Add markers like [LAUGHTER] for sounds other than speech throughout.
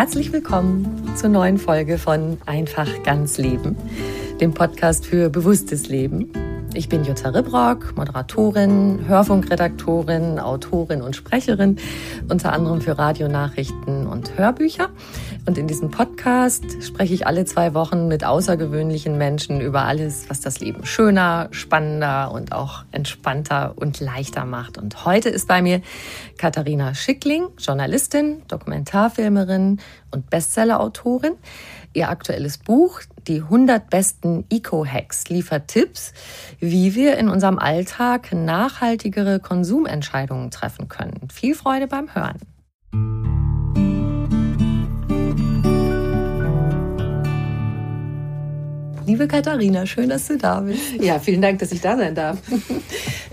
Herzlich willkommen zur neuen Folge von Einfach ganz Leben, dem Podcast für bewusstes Leben. Ich bin Jutta Ribrock, Moderatorin, Hörfunkredaktorin, Autorin und Sprecherin, unter anderem für Radionachrichten und Hörbücher. Und in diesem Podcast spreche ich alle zwei Wochen mit außergewöhnlichen Menschen über alles, was das Leben schöner, spannender und auch entspannter und leichter macht. Und heute ist bei mir Katharina Schickling, Journalistin, Dokumentarfilmerin und Bestsellerautorin. Ihr aktuelles Buch, die 100 besten Eco-Hacks, liefert Tipps, wie wir in unserem Alltag nachhaltigere Konsumentscheidungen treffen können. Viel Freude beim Hören. Liebe Katharina, schön, dass du da bist. Ja, vielen Dank, dass ich da sein darf. [LAUGHS]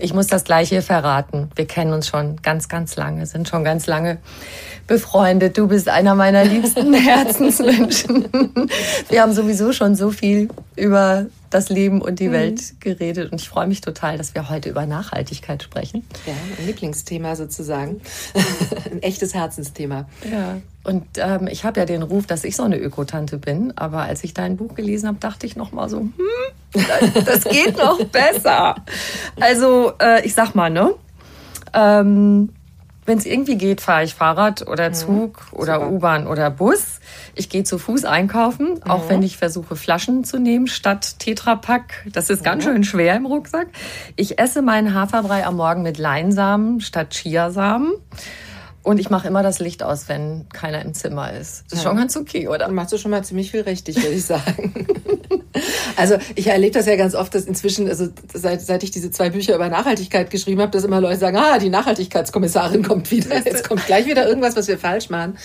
Ich muss das Gleiche verraten. Wir kennen uns schon ganz, ganz lange, sind schon ganz lange befreundet. Du bist einer meiner liebsten [LAUGHS] Herzensmenschen. Wir haben sowieso schon so viel über das Leben und die mhm. Welt geredet. Und ich freue mich total, dass wir heute über Nachhaltigkeit sprechen. Ja, ein Lieblingsthema sozusagen. [LAUGHS] ein echtes Herzensthema. Ja. Und ähm, ich habe ja den Ruf, dass ich so eine Ökotante bin. Aber als ich dein Buch gelesen habe, dachte ich noch mal so, hm, das geht noch besser. [LAUGHS] Also äh, ich sag mal, ne? Ähm, wenn es irgendwie geht, fahre ich Fahrrad oder mhm. Zug mhm. oder U-Bahn oder Bus. Ich gehe zu Fuß einkaufen, mhm. auch wenn ich versuche, Flaschen zu nehmen statt Tetrapack. Das ist ganz mhm. schön schwer im Rucksack. Ich esse meinen Haferbrei am Morgen mit Leinsamen statt Chiasamen. Und ich mache immer das Licht aus, wenn keiner im Zimmer ist. Das ist ja. schon ganz okay, oder? Dann machst du schon mal ziemlich viel richtig, würde ich sagen. [LAUGHS] also ich erlebe das ja ganz oft, dass inzwischen, also seit, seit ich diese zwei Bücher über Nachhaltigkeit geschrieben habe, dass immer Leute sagen, ah, die Nachhaltigkeitskommissarin kommt wieder. Jetzt kommt gleich wieder irgendwas, was wir falsch machen.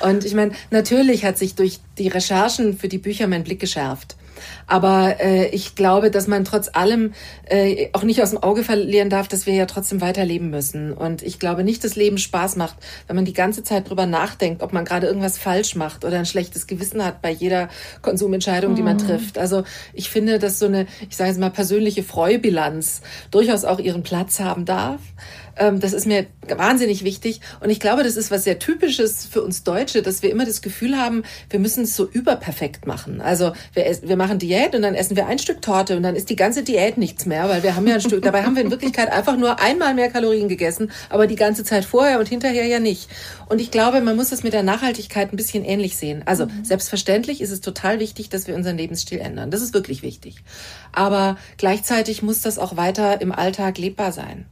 Und ich meine, natürlich hat sich durch die Recherchen für die Bücher mein Blick geschärft. Aber äh, ich glaube, dass man trotz allem äh, auch nicht aus dem Auge verlieren darf, dass wir ja trotzdem weiterleben müssen. Und ich glaube nicht, dass Leben Spaß macht, wenn man die ganze Zeit drüber nachdenkt, ob man gerade irgendwas falsch macht oder ein schlechtes Gewissen hat bei jeder Konsumentscheidung, die man mhm. trifft. Also ich finde, dass so eine, ich sage jetzt mal, persönliche Freubilanz durchaus auch ihren Platz haben darf. Ähm, das ist mir wahnsinnig wichtig. Und ich glaube, das ist was sehr Typisches für uns Deutsche, dass wir immer das Gefühl haben, wir müssen es so überperfekt machen. Also wir, wir machen Diät und dann essen wir ein Stück Torte und dann ist die ganze Diät nichts mehr, weil wir haben ja ein Stück, dabei haben wir in Wirklichkeit einfach nur einmal mehr Kalorien gegessen, aber die ganze Zeit vorher und hinterher ja nicht. Und ich glaube, man muss das mit der Nachhaltigkeit ein bisschen ähnlich sehen. Also mhm. selbstverständlich ist es total wichtig, dass wir unseren Lebensstil ändern. Das ist wirklich wichtig. Aber gleichzeitig muss das auch weiter im Alltag lebbar sein.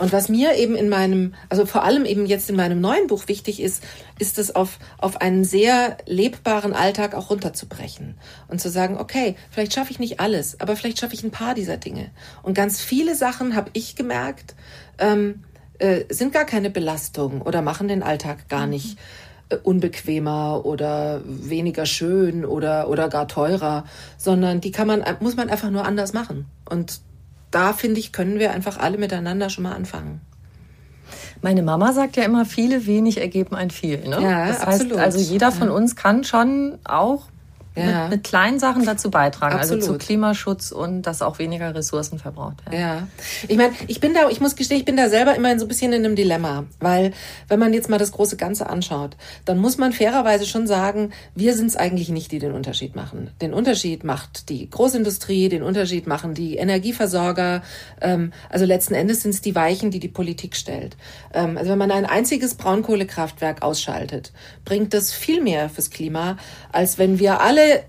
Und was mir eben in meinem, also vor allem eben jetzt in meinem neuen Buch wichtig ist, ist es auf, auf einen sehr lebbaren Alltag auch runterzubrechen und zu sagen, okay, vielleicht schaffe ich nicht alles, aber vielleicht schaffe ich ein paar dieser Dinge. Und ganz viele Sachen habe ich gemerkt, ähm, äh, sind gar keine Belastung oder machen den Alltag gar mhm. nicht äh, unbequemer oder weniger schön oder, oder gar teurer, sondern die kann man, muss man einfach nur anders machen. Und da finde ich, können wir einfach alle miteinander schon mal anfangen. Meine Mama sagt ja immer, viele wenig ergeben ein viel. Ne? Ja, das heißt, absolut. also jeder von uns kann schon auch ja. mit, mit, kleinen Sachen dazu beitragen, also Absolut. also zu Klimaschutz und dass auch weniger Ressourcen verbraucht werden. Ja, ich meine, ich bin da, ich muss gestehen, ich bin da selber immer so ein bisschen in einem Dilemma, weil wenn man jetzt mal das große Ganze anschaut, dann muss man fairerweise schon sagen, wir sind es eigentlich nicht, die den Unterschied machen. Den Unterschied macht die Großindustrie, den Unterschied machen die Energieversorger, ähm, also letzten Endes sind es die Weichen, die die Politik stellt. Ähm, also wenn man ein einziges Braunkohlekraftwerk ausschaltet, bringt das viel mehr fürs Klima, als wenn wir alle it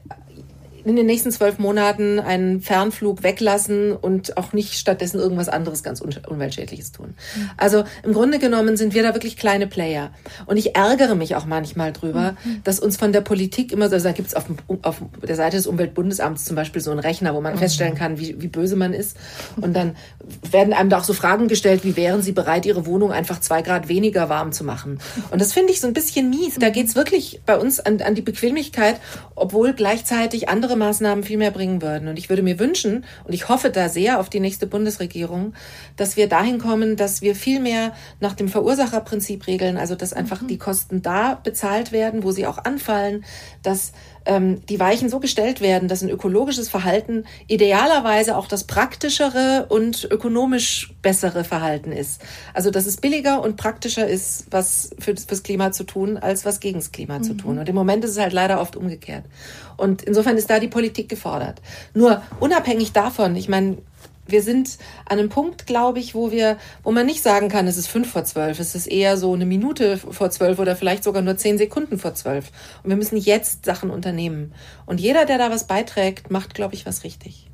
in den nächsten zwölf Monaten einen Fernflug weglassen und auch nicht stattdessen irgendwas anderes ganz umweltschädliches tun. Mhm. Also im Grunde genommen sind wir da wirklich kleine Player. Und ich ärgere mich auch manchmal drüber, mhm. dass uns von der Politik immer so, also da gibt es auf, auf, der Seite des Umweltbundesamts zum Beispiel so einen Rechner, wo man mhm. feststellen kann, wie, wie böse man ist. Und dann werden einem da auch so Fragen gestellt, wie wären Sie bereit, Ihre Wohnung einfach zwei Grad weniger warm zu machen? Und das finde ich so ein bisschen mies. Da geht es wirklich bei uns an, an die Bequemlichkeit, obwohl gleichzeitig andere andere Maßnahmen viel mehr bringen würden. Und ich würde mir wünschen, und ich hoffe da sehr auf die nächste Bundesregierung, dass wir dahin kommen, dass wir viel mehr nach dem Verursacherprinzip regeln, also dass einfach mhm. die Kosten da bezahlt werden, wo sie auch anfallen, dass ähm, die Weichen so gestellt werden, dass ein ökologisches Verhalten idealerweise auch das praktischere und ökonomisch bessere Verhalten ist. Also dass es billiger und praktischer ist, was für, fürs Klima zu tun, als was gegen das Klima mhm. zu tun. Und im Moment ist es halt leider oft umgekehrt. Und insofern ist da die Politik gefordert. Nur unabhängig davon, ich meine, wir sind an einem Punkt, glaube ich, wo wir, wo man nicht sagen kann, es ist fünf vor zwölf, es ist eher so eine Minute vor zwölf oder vielleicht sogar nur zehn Sekunden vor zwölf. Und wir müssen jetzt Sachen unternehmen. Und jeder, der da was beiträgt, macht, glaube ich, was richtig.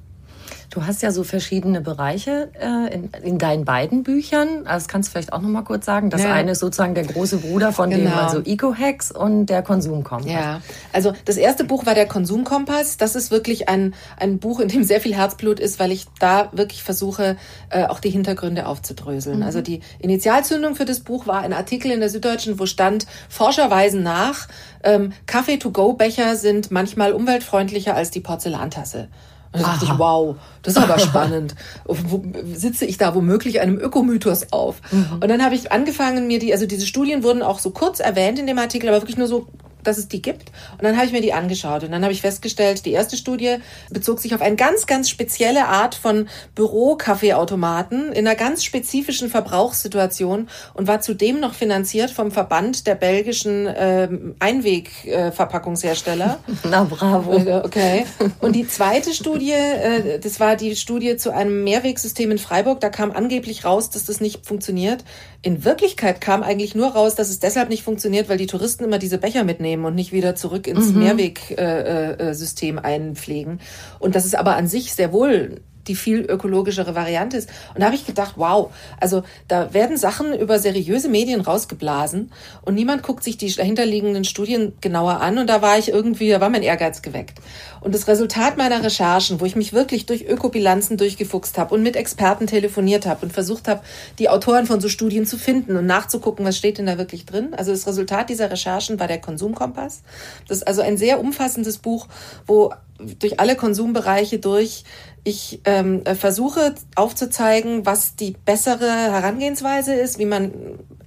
Du hast ja so verschiedene Bereiche äh, in, in, deinen beiden Büchern. Das kannst du vielleicht auch noch mal kurz sagen. Das ja. eine ist sozusagen der große Bruder von genau. dem, also Eco-Hacks und der Konsumkompass. Ja, also das erste Buch war der Konsumkompass. Das ist wirklich ein, ein Buch, in dem sehr viel Herzblut ist, weil ich da wirklich versuche, äh, auch die Hintergründe aufzudröseln. Mhm. Also die Initialzündung für das Buch war ein Artikel in der Süddeutschen, wo stand, Forscher weisen nach, ähm, Kaffee-to-go-Becher sind manchmal umweltfreundlicher als die Porzellantasse. Und dann dachte ich, wow, das ist aber [LAUGHS] spannend. Wo, sitze ich da womöglich einem Ökomythos auf? Mhm. Und dann habe ich angefangen, mir die, also diese Studien wurden auch so kurz erwähnt in dem Artikel, aber wirklich nur so dass es die gibt. Und dann habe ich mir die angeschaut und dann habe ich festgestellt, die erste Studie bezog sich auf eine ganz, ganz spezielle Art von Bürokaffeeautomaten in einer ganz spezifischen Verbrauchssituation und war zudem noch finanziert vom Verband der belgischen äh, Einwegverpackungshersteller. Äh, [LAUGHS] Na bravo. Okay. Und die zweite Studie, äh, das war die Studie zu einem Mehrwegsystem in Freiburg. Da kam angeblich raus, dass das nicht funktioniert. In Wirklichkeit kam eigentlich nur raus, dass es deshalb nicht funktioniert, weil die Touristen immer diese Becher mitnehmen und nicht wieder zurück ins mhm. Mehrwegsystem äh, äh, einpflegen. Und das ist aber an sich sehr wohl die viel ökologischere Variante ist. Und da habe ich gedacht, wow, also da werden Sachen über seriöse Medien rausgeblasen und niemand guckt sich die dahinterliegenden Studien genauer an. Und da war ich irgendwie, da war mein Ehrgeiz geweckt. Und das Resultat meiner Recherchen, wo ich mich wirklich durch Ökobilanzen durchgefuchst habe und mit Experten telefoniert habe und versucht habe, die Autoren von so Studien zu finden und nachzugucken, was steht denn da wirklich drin. Also das Resultat dieser Recherchen war der Konsumkompass. Das ist also ein sehr umfassendes Buch, wo durch alle Konsumbereiche durch ich ähm, versuche aufzuzeigen, was die bessere Herangehensweise ist, wie man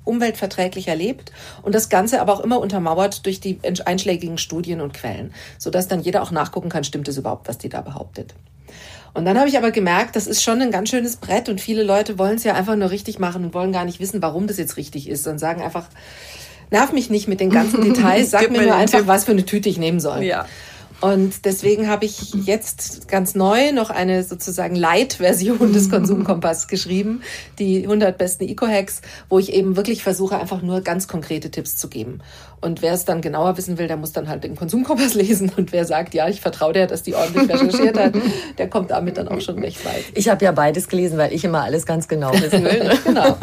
umweltverträglicher lebt und das Ganze aber auch immer untermauert durch die einschlägigen Studien und Quellen, sodass dann jeder auch nachgucken kann, stimmt es überhaupt, was die da behauptet. Und dann habe ich aber gemerkt, das ist schon ein ganz schönes Brett und viele Leute wollen es ja einfach nur richtig machen und wollen gar nicht wissen, warum das jetzt richtig ist und sagen einfach, nerv mich nicht mit den ganzen [LAUGHS] Details, sag mir nur einfach, was für eine Tüte ich nehmen soll. Ja. Und deswegen habe ich jetzt ganz neu noch eine sozusagen Light-Version des Konsumkompass geschrieben, die 100 besten Eco-Hacks, wo ich eben wirklich versuche, einfach nur ganz konkrete Tipps zu geben. Und wer es dann genauer wissen will, der muss dann halt den Konsumkompass [LAUGHS] lesen. Und wer sagt, ja, ich vertraue der, dass die ordentlich recherchiert hat, [LAUGHS] der kommt damit dann auch schon recht weit. Ich habe ja beides gelesen, weil ich immer alles ganz genau wissen will. Ne? [LAUGHS] genau.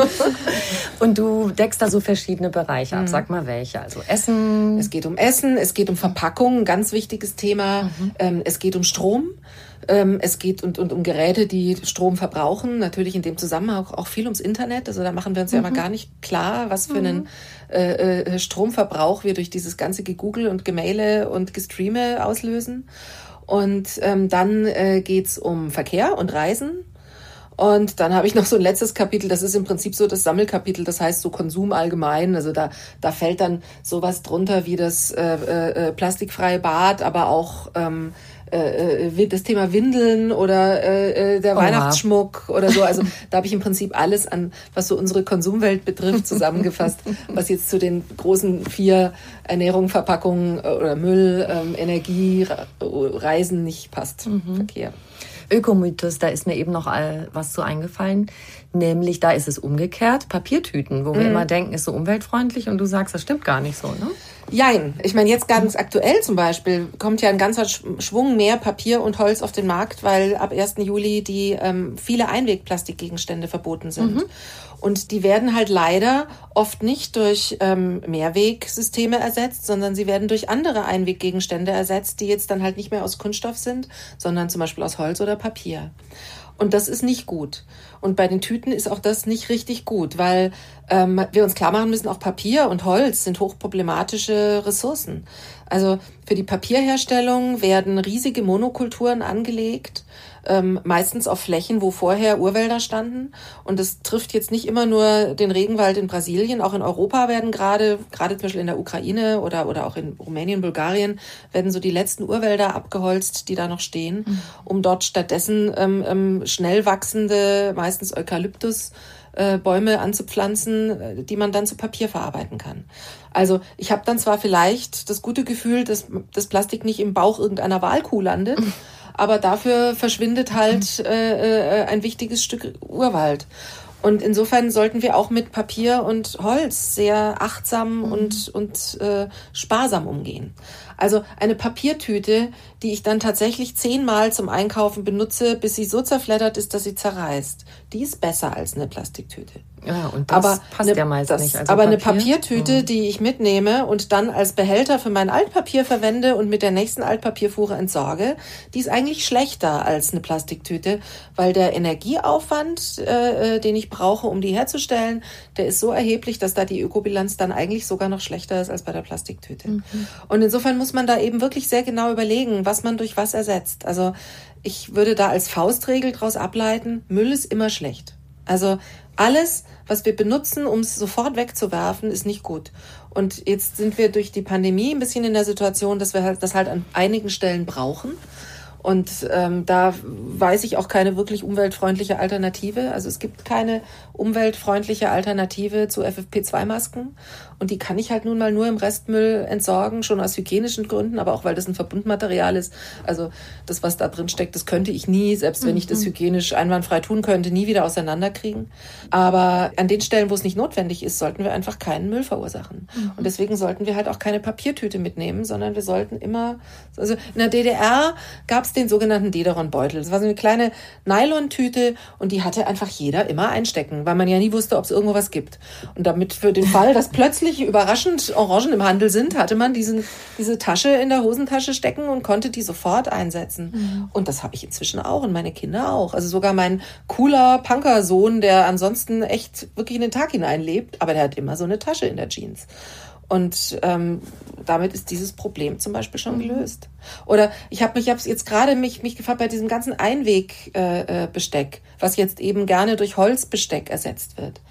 Und du deckst da so verschiedene Bereiche ab. Mhm. Sag mal welche. Also Essen. Es geht um Essen, es geht um Verpackung, ganz wichtiges Thema. Mhm. Ähm, es geht um Strom. Ähm, es geht und, und um Geräte, die Strom verbrauchen. Natürlich in dem Zusammenhang auch, auch viel ums Internet. Also da machen wir uns mhm. ja immer gar nicht klar, was für einen mhm. äh, äh, Stromverbrauch wir durch dieses ganze Gegoogle und Gemaile und Gestreame auslösen. Und ähm, dann äh, geht's um Verkehr und Reisen. Und dann habe ich noch so ein letztes Kapitel, das ist im Prinzip so das Sammelkapitel, das heißt so Konsum allgemein. Also da, da fällt dann sowas drunter wie das äh, äh, plastikfreie Bad, aber auch ähm, äh, äh das Thema Windeln oder äh, äh, der Oha. Weihnachtsschmuck oder so. Also da habe ich im Prinzip alles an, was so unsere Konsumwelt betrifft, [LAUGHS] zusammengefasst, was jetzt zu den großen vier Ernährung, Verpackung oder Müll, ähm, Energie, Reisen nicht passt. Mhm. Verkehr. Ökomythos, da ist mir eben noch was zu eingefallen. Nämlich, da ist es umgekehrt, Papiertüten, wo mhm. wir immer denken, ist so umweltfreundlich und du sagst, das stimmt gar nicht so, ne? Jein. Ich meine, jetzt ganz aktuell zum Beispiel kommt ja ein ganzer Schwung mehr Papier und Holz auf den Markt, weil ab 1. Juli die ähm, viele Einwegplastikgegenstände verboten sind. Mhm. Und die werden halt leider oft nicht durch ähm, Mehrwegsysteme ersetzt, sondern sie werden durch andere Einweggegenstände ersetzt, die jetzt dann halt nicht mehr aus Kunststoff sind, sondern zum Beispiel aus Holz oder Papier. Und das ist nicht gut. Und bei den Tüten ist auch das nicht richtig gut, weil ähm, wir uns klar machen müssen, auch Papier und Holz sind hochproblematische Ressourcen. Also für die Papierherstellung werden riesige Monokulturen angelegt, ähm, meistens auf Flächen, wo vorher Urwälder standen. Und das trifft jetzt nicht immer nur den Regenwald in Brasilien, auch in Europa werden gerade, gerade zum Beispiel in der Ukraine oder, oder auch in Rumänien, Bulgarien, werden so die letzten Urwälder abgeholzt, die da noch stehen, mhm. um dort stattdessen ähm, ähm, schnell wachsende, meistens Eukalyptus, äh, Bäume anzupflanzen, äh, die man dann zu Papier verarbeiten kann. Also ich habe dann zwar vielleicht das gute Gefühl, dass das Plastik nicht im Bauch irgendeiner Wahlkuh landet, [LAUGHS] aber dafür verschwindet halt äh, äh, ein wichtiges Stück Urwald. Und insofern sollten wir auch mit Papier und Holz sehr achtsam mhm. und, und äh, sparsam umgehen. Also eine Papiertüte, die ich dann tatsächlich zehnmal zum Einkaufen benutze, bis sie so zerfleddert ist, dass sie zerreißt, die ist besser als eine Plastiktüte. Ja, und das aber passt eine, ja meist das, nicht. Also aber Papier? eine Papiertüte, mhm. die ich mitnehme und dann als Behälter für mein Altpapier verwende und mit der nächsten Altpapierfuhre entsorge, die ist eigentlich schlechter als eine Plastiktüte, weil der Energieaufwand, äh, äh, den ich brauche, um die herzustellen, der ist so erheblich, dass da die Ökobilanz dann eigentlich sogar noch schlechter ist als bei der Plastiktüte. Mhm. Und insofern muss man da eben wirklich sehr genau überlegen, was man durch was ersetzt. Also ich würde da als Faustregel daraus ableiten, Müll ist immer schlecht. Also alles, was wir benutzen, um es sofort wegzuwerfen, ist nicht gut. Und jetzt sind wir durch die Pandemie ein bisschen in der Situation, dass wir halt, das halt an einigen Stellen brauchen. Und ähm, da weiß ich auch keine wirklich umweltfreundliche Alternative. Also es gibt keine umweltfreundliche Alternative zu FFP2-Masken. Und die kann ich halt nun mal nur im Restmüll entsorgen, schon aus hygienischen Gründen, aber auch weil das ein Verbundmaterial ist. Also das, was da drin steckt, das könnte ich nie, selbst wenn ich das mhm. hygienisch einwandfrei tun könnte, nie wieder auseinanderkriegen. Aber an den Stellen, wo es nicht notwendig ist, sollten wir einfach keinen Müll verursachen. Mhm. Und deswegen sollten wir halt auch keine Papiertüte mitnehmen, sondern wir sollten immer, also in der DDR gab es den sogenannten Dederon-Beutel. Das war so eine kleine Nylontüte und die hatte einfach jeder immer einstecken, weil man ja nie wusste, ob es irgendwo was gibt. Und damit für den Fall, dass [LAUGHS] plötzlich plötzlich überraschend Orangen im Handel sind, hatte man diesen, diese Tasche in der Hosentasche stecken und konnte die sofort einsetzen. Mhm. Und das habe ich inzwischen auch und meine Kinder auch. Also sogar mein cooler Punkersohn, der ansonsten echt wirklich in den Tag hineinlebt, aber der hat immer so eine Tasche in der Jeans. Und ähm, damit ist dieses Problem zum Beispiel schon mhm. gelöst. Oder ich habe mich, ich jetzt gerade mich, mich gefragt bei diesem ganzen Einwegbesteck, äh, äh, Besteck, was jetzt eben gerne durch Holzbesteck ersetzt wird.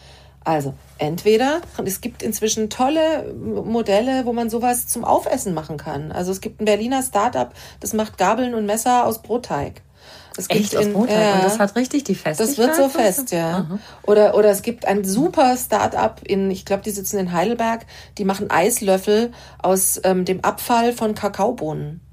Also entweder, es gibt inzwischen tolle Modelle, wo man sowas zum Aufessen machen kann. Also es gibt ein Berliner Startup, das macht Gabeln und Messer aus Brotteig. Es gibt Echt, in, aus Brotteig? Äh, und das hat richtig die Festigkeit? Das wird so fest, ja. Oder, oder es gibt ein super Startup in, ich glaube, die sitzen in Heidelberg, die machen Eislöffel aus ähm, dem Abfall von Kakaobohnen.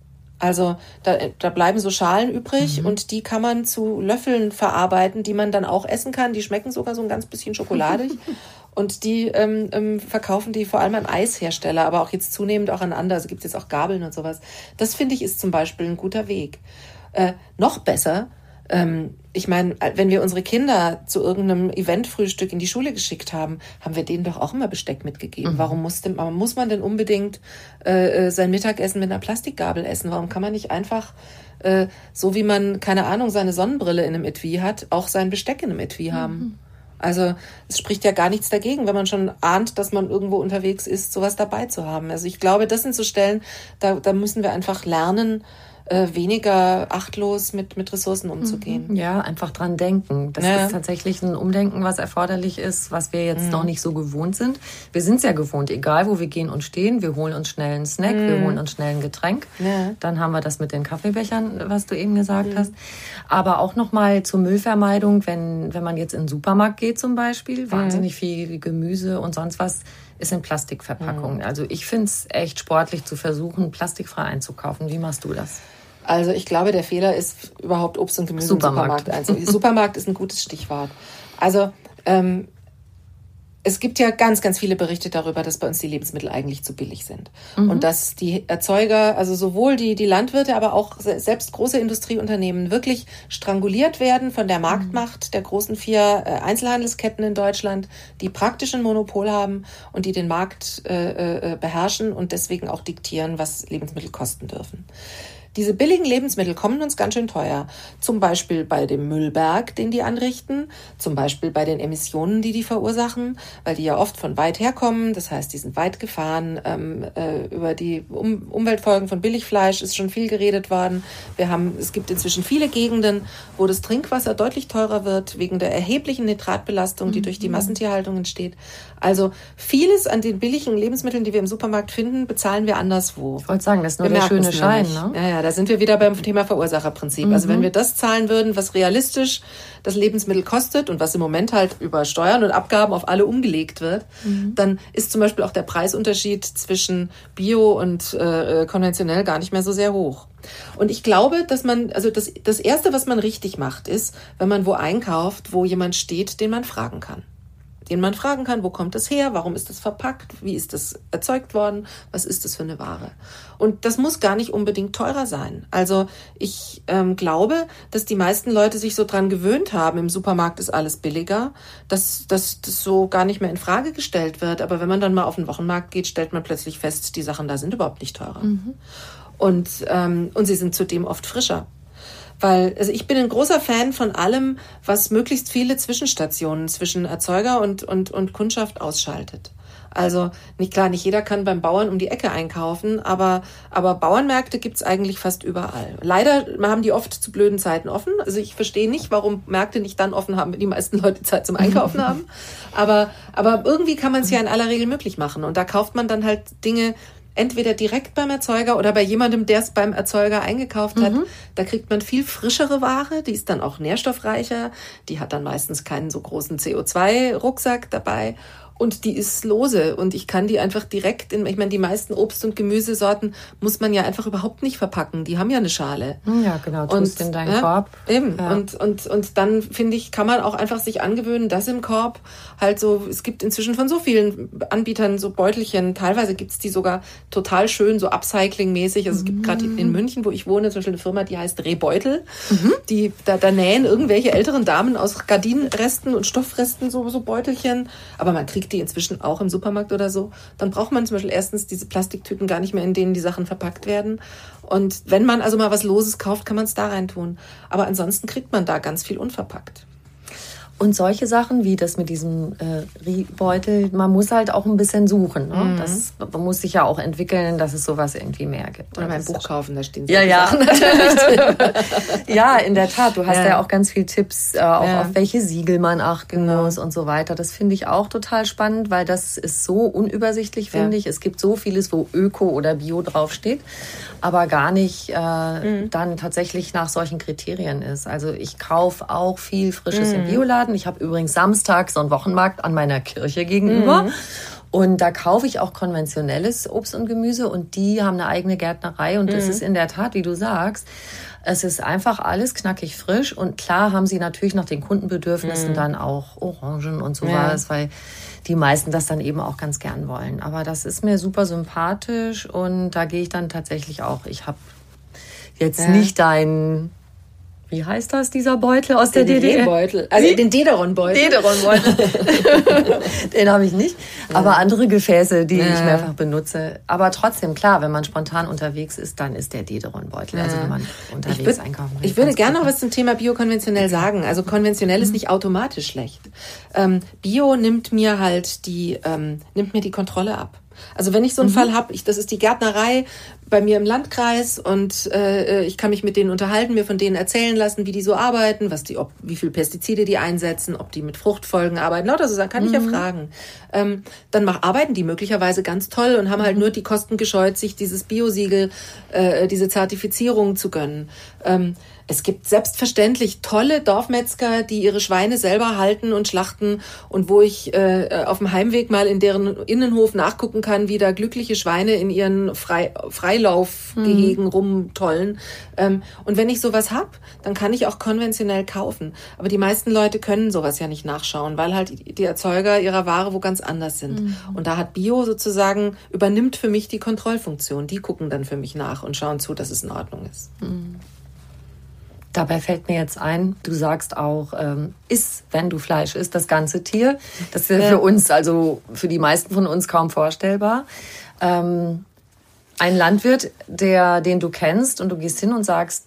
Also da, da bleiben so Schalen übrig mhm. und die kann man zu Löffeln verarbeiten, die man dann auch essen kann. Die schmecken sogar so ein ganz bisschen schokoladig. [LAUGHS] und die ähm, ähm, verkaufen die vor allem an Eishersteller, aber auch jetzt zunehmend auch an andere. Also gibt es jetzt auch Gabeln und sowas. Das finde ich ist zum Beispiel ein guter Weg. Äh, noch besser ähm, ich meine, wenn wir unsere Kinder zu irgendeinem Eventfrühstück in die Schule geschickt haben, haben wir denen doch auch immer Besteck mitgegeben. Mhm. Warum muss, denn, muss man denn unbedingt äh, äh, sein Mittagessen mit einer Plastikgabel essen? Warum kann man nicht einfach, äh, so wie man, keine Ahnung, seine Sonnenbrille in einem Etui hat, auch sein Besteck in einem Etui mhm. haben? Also es spricht ja gar nichts dagegen, wenn man schon ahnt, dass man irgendwo unterwegs ist, sowas dabei zu haben. Also ich glaube, das sind so Stellen, da, da müssen wir einfach lernen, äh, weniger achtlos mit, mit Ressourcen umzugehen. Mhm. Ja, einfach dran denken. Das ja. ist tatsächlich ein Umdenken, was erforderlich ist, was wir jetzt mhm. noch nicht so gewohnt sind. Wir sind es ja gewohnt, egal wo wir gehen und stehen, wir holen uns schnell einen Snack, mhm. wir holen uns schnell ein Getränk. Ja. Dann haben wir das mit den Kaffeebechern, was du eben gesagt mhm. hast. Aber auch nochmal zur Müllvermeidung, wenn, wenn man jetzt in den Supermarkt geht zum Beispiel, wahnsinnig viel Gemüse und sonst was ist in Plastikverpackungen. Mhm. Also ich finde es echt sportlich zu versuchen, plastikfrei einzukaufen. Wie machst du das? Also ich glaube, der Fehler ist überhaupt Obst und Gemüse Supermarkt. im Supermarkt einzukaufen. Supermarkt ist ein gutes Stichwort. Also ähm, es gibt ja ganz, ganz viele Berichte darüber, dass bei uns die Lebensmittel eigentlich zu billig sind. Mhm. Und dass die Erzeuger, also sowohl die, die Landwirte, aber auch selbst große Industrieunternehmen wirklich stranguliert werden von der Marktmacht mhm. der großen vier äh, Einzelhandelsketten in Deutschland, die praktisch ein Monopol haben und die den Markt äh, äh, beherrschen und deswegen auch diktieren, was Lebensmittel kosten dürfen. Diese billigen Lebensmittel kommen uns ganz schön teuer. Zum Beispiel bei dem Müllberg, den die anrichten, zum Beispiel bei den Emissionen, die die verursachen, weil die ja oft von weit herkommen. Das heißt, die sind weit gefahren. Ähm, äh, über die um Umweltfolgen von Billigfleisch ist schon viel geredet worden. Wir haben, es gibt inzwischen viele Gegenden, wo das Trinkwasser deutlich teurer wird wegen der erheblichen Nitratbelastung, die mhm. durch die Massentierhaltung entsteht. Also vieles an den billigen Lebensmitteln, die wir im Supermarkt finden, bezahlen wir anderswo. Ich wollte sagen, das ist nur wir der schöne Schein. Ne? Ja, ja, da sind wir wieder beim Thema Verursacherprinzip. Mhm. Also wenn mhm. wir das zahlen würden, was realistisch das Lebensmittel kostet und was im Moment halt über Steuern und Abgaben auf alle umgelegt wird, mhm. dann ist zum Beispiel auch der Preisunterschied zwischen Bio und äh, äh konventionell gar nicht mehr so sehr hoch. Und ich glaube, dass man, also das, das Erste, was man richtig macht, ist, wenn man wo einkauft, wo jemand steht, den man fragen kann den man fragen kann, wo kommt das her, warum ist das verpackt, wie ist das erzeugt worden, was ist das für eine Ware. Und das muss gar nicht unbedingt teurer sein. Also ich ähm, glaube, dass die meisten Leute sich so dran gewöhnt haben, im Supermarkt ist alles billiger, dass, dass das so gar nicht mehr in Frage gestellt wird. Aber wenn man dann mal auf den Wochenmarkt geht, stellt man plötzlich fest, die Sachen da sind überhaupt nicht teurer. Mhm. Und, ähm, und sie sind zudem oft frischer. Weil, also ich bin ein großer Fan von allem, was möglichst viele Zwischenstationen zwischen Erzeuger und, und, und Kundschaft ausschaltet. Also nicht klar, nicht jeder kann beim Bauern um die Ecke einkaufen, aber, aber Bauernmärkte gibt's eigentlich fast überall. Leider haben die oft zu blöden Zeiten offen. Also ich verstehe nicht, warum Märkte nicht dann offen haben, wenn die meisten [LAUGHS] Leute Zeit zum Einkaufen haben. [LAUGHS] Aber, aber irgendwie kann man es ja in aller Regel möglich machen. Und da kauft man dann halt Dinge, entweder direkt beim Erzeuger oder bei jemandem, der es beim Erzeuger eingekauft hat. Mhm. Da kriegt man viel frischere Ware, die ist dann auch nährstoffreicher, die hat dann meistens keinen so großen CO2-Rucksack dabei und die ist lose und ich kann die einfach direkt in, ich meine, die meisten Obst- und Gemüsesorten muss man ja einfach überhaupt nicht verpacken. Die haben ja eine Schale. Ja, genau, tust und, in deinen ja, Korb. Eben. Ja. Und, und, und dann finde ich, kann man auch einfach sich angewöhnen, dass im Korb halt so, es gibt inzwischen von so vielen Anbietern so Beutelchen, teilweise gibt's die sogar total schön, so Upcycling-mäßig. Also es gibt gerade in München, wo ich wohne, zum Beispiel eine Firma, die heißt Rebeutel. Mhm. Die, da, da nähen irgendwelche älteren Damen aus Gardinenresten und Stoffresten so, so Beutelchen. Aber man kriegt die inzwischen auch im Supermarkt oder so, dann braucht man zum Beispiel erstens diese Plastiktüten gar nicht mehr, in denen die Sachen verpackt werden. Und wenn man also mal was Loses kauft, kann man es da rein tun. Aber ansonsten kriegt man da ganz viel unverpackt. Und solche Sachen wie das mit diesem äh, Beutel, man muss halt auch ein bisschen suchen. Ne? Mhm. Das man muss sich ja auch entwickeln, dass es sowas irgendwie mehr gibt. Oder mein Buch kaufen, da stehen so ja, ja. Sachen [LAUGHS] ja, in der Tat. Du hast ja, ja auch ganz viel Tipps, äh, auch ja. auf welche Siegel man achten genau. muss und so weiter. Das finde ich auch total spannend, weil das ist so unübersichtlich, finde ja. ich. Es gibt so vieles, wo Öko oder Bio draufsteht, aber gar nicht äh, mhm. dann tatsächlich nach solchen Kriterien ist. Also ich kaufe auch viel Frisches mhm. im Bioladen Laden. Ich habe übrigens samstags so einen Wochenmarkt an meiner Kirche gegenüber. Mhm. Und da kaufe ich auch konventionelles Obst und Gemüse und die haben eine eigene Gärtnerei und das mhm. ist in der Tat, wie du sagst, es ist einfach alles knackig frisch und klar haben sie natürlich nach den Kundenbedürfnissen mhm. dann auch Orangen und sowas, ja. weil die meisten das dann eben auch ganz gern wollen. Aber das ist mir super sympathisch und da gehe ich dann tatsächlich auch. Ich habe jetzt ja. nicht dein wie heißt das, dieser Beutel aus der, der DDR? Beutel, also Wie? den Dederon-Beutel. Dederon-Beutel. [LAUGHS] den habe ich nicht, aber ja. andere Gefäße, die ja. ich mehrfach benutze. Aber trotzdem, klar, wenn man spontan unterwegs ist, dann ist der Dederon-Beutel, also wenn man unterwegs würd, einkaufen will. Ich würde gerne noch was zum Thema Bio-konventionell sagen. Also konventionell mhm. ist nicht automatisch schlecht. Ähm, Bio nimmt mir halt die, ähm, nimmt mir die Kontrolle ab. Also wenn ich so einen mhm. Fall habe, das ist die Gärtnerei bei mir im Landkreis und äh, ich kann mich mit denen unterhalten, mir von denen erzählen lassen, wie die so arbeiten, was die, ob, wie viel Pestizide die einsetzen, ob die mit Fruchtfolgen arbeiten, lauter so Sachen kann mhm. ich ja mhm. fragen. Ähm, dann mach, arbeiten die möglicherweise ganz toll und haben halt mhm. nur die Kosten gescheut, sich dieses Biosiegel, äh, diese Zertifizierung zu gönnen. Ähm, es gibt selbstverständlich tolle Dorfmetzger, die ihre Schweine selber halten und schlachten und wo ich äh, auf dem Heimweg mal in deren Innenhof nachgucken kann, wie da glückliche Schweine in ihren Frei Freilaufgehegen mhm. rumtollen. Ähm, und wenn ich sowas hab, dann kann ich auch konventionell kaufen. Aber die meisten Leute können sowas ja nicht nachschauen, weil halt die Erzeuger ihrer Ware wo ganz anders sind. Mhm. Und da hat Bio sozusagen übernimmt für mich die Kontrollfunktion. Die gucken dann für mich nach und schauen zu, dass es in Ordnung ist. Mhm. Dabei fällt mir jetzt ein, du sagst auch, ähm, isst, wenn du Fleisch isst, das ganze Tier. Das ist ja für uns, also für die meisten von uns kaum vorstellbar. Ähm, Ein Landwirt, der, den du kennst und du gehst hin und sagst,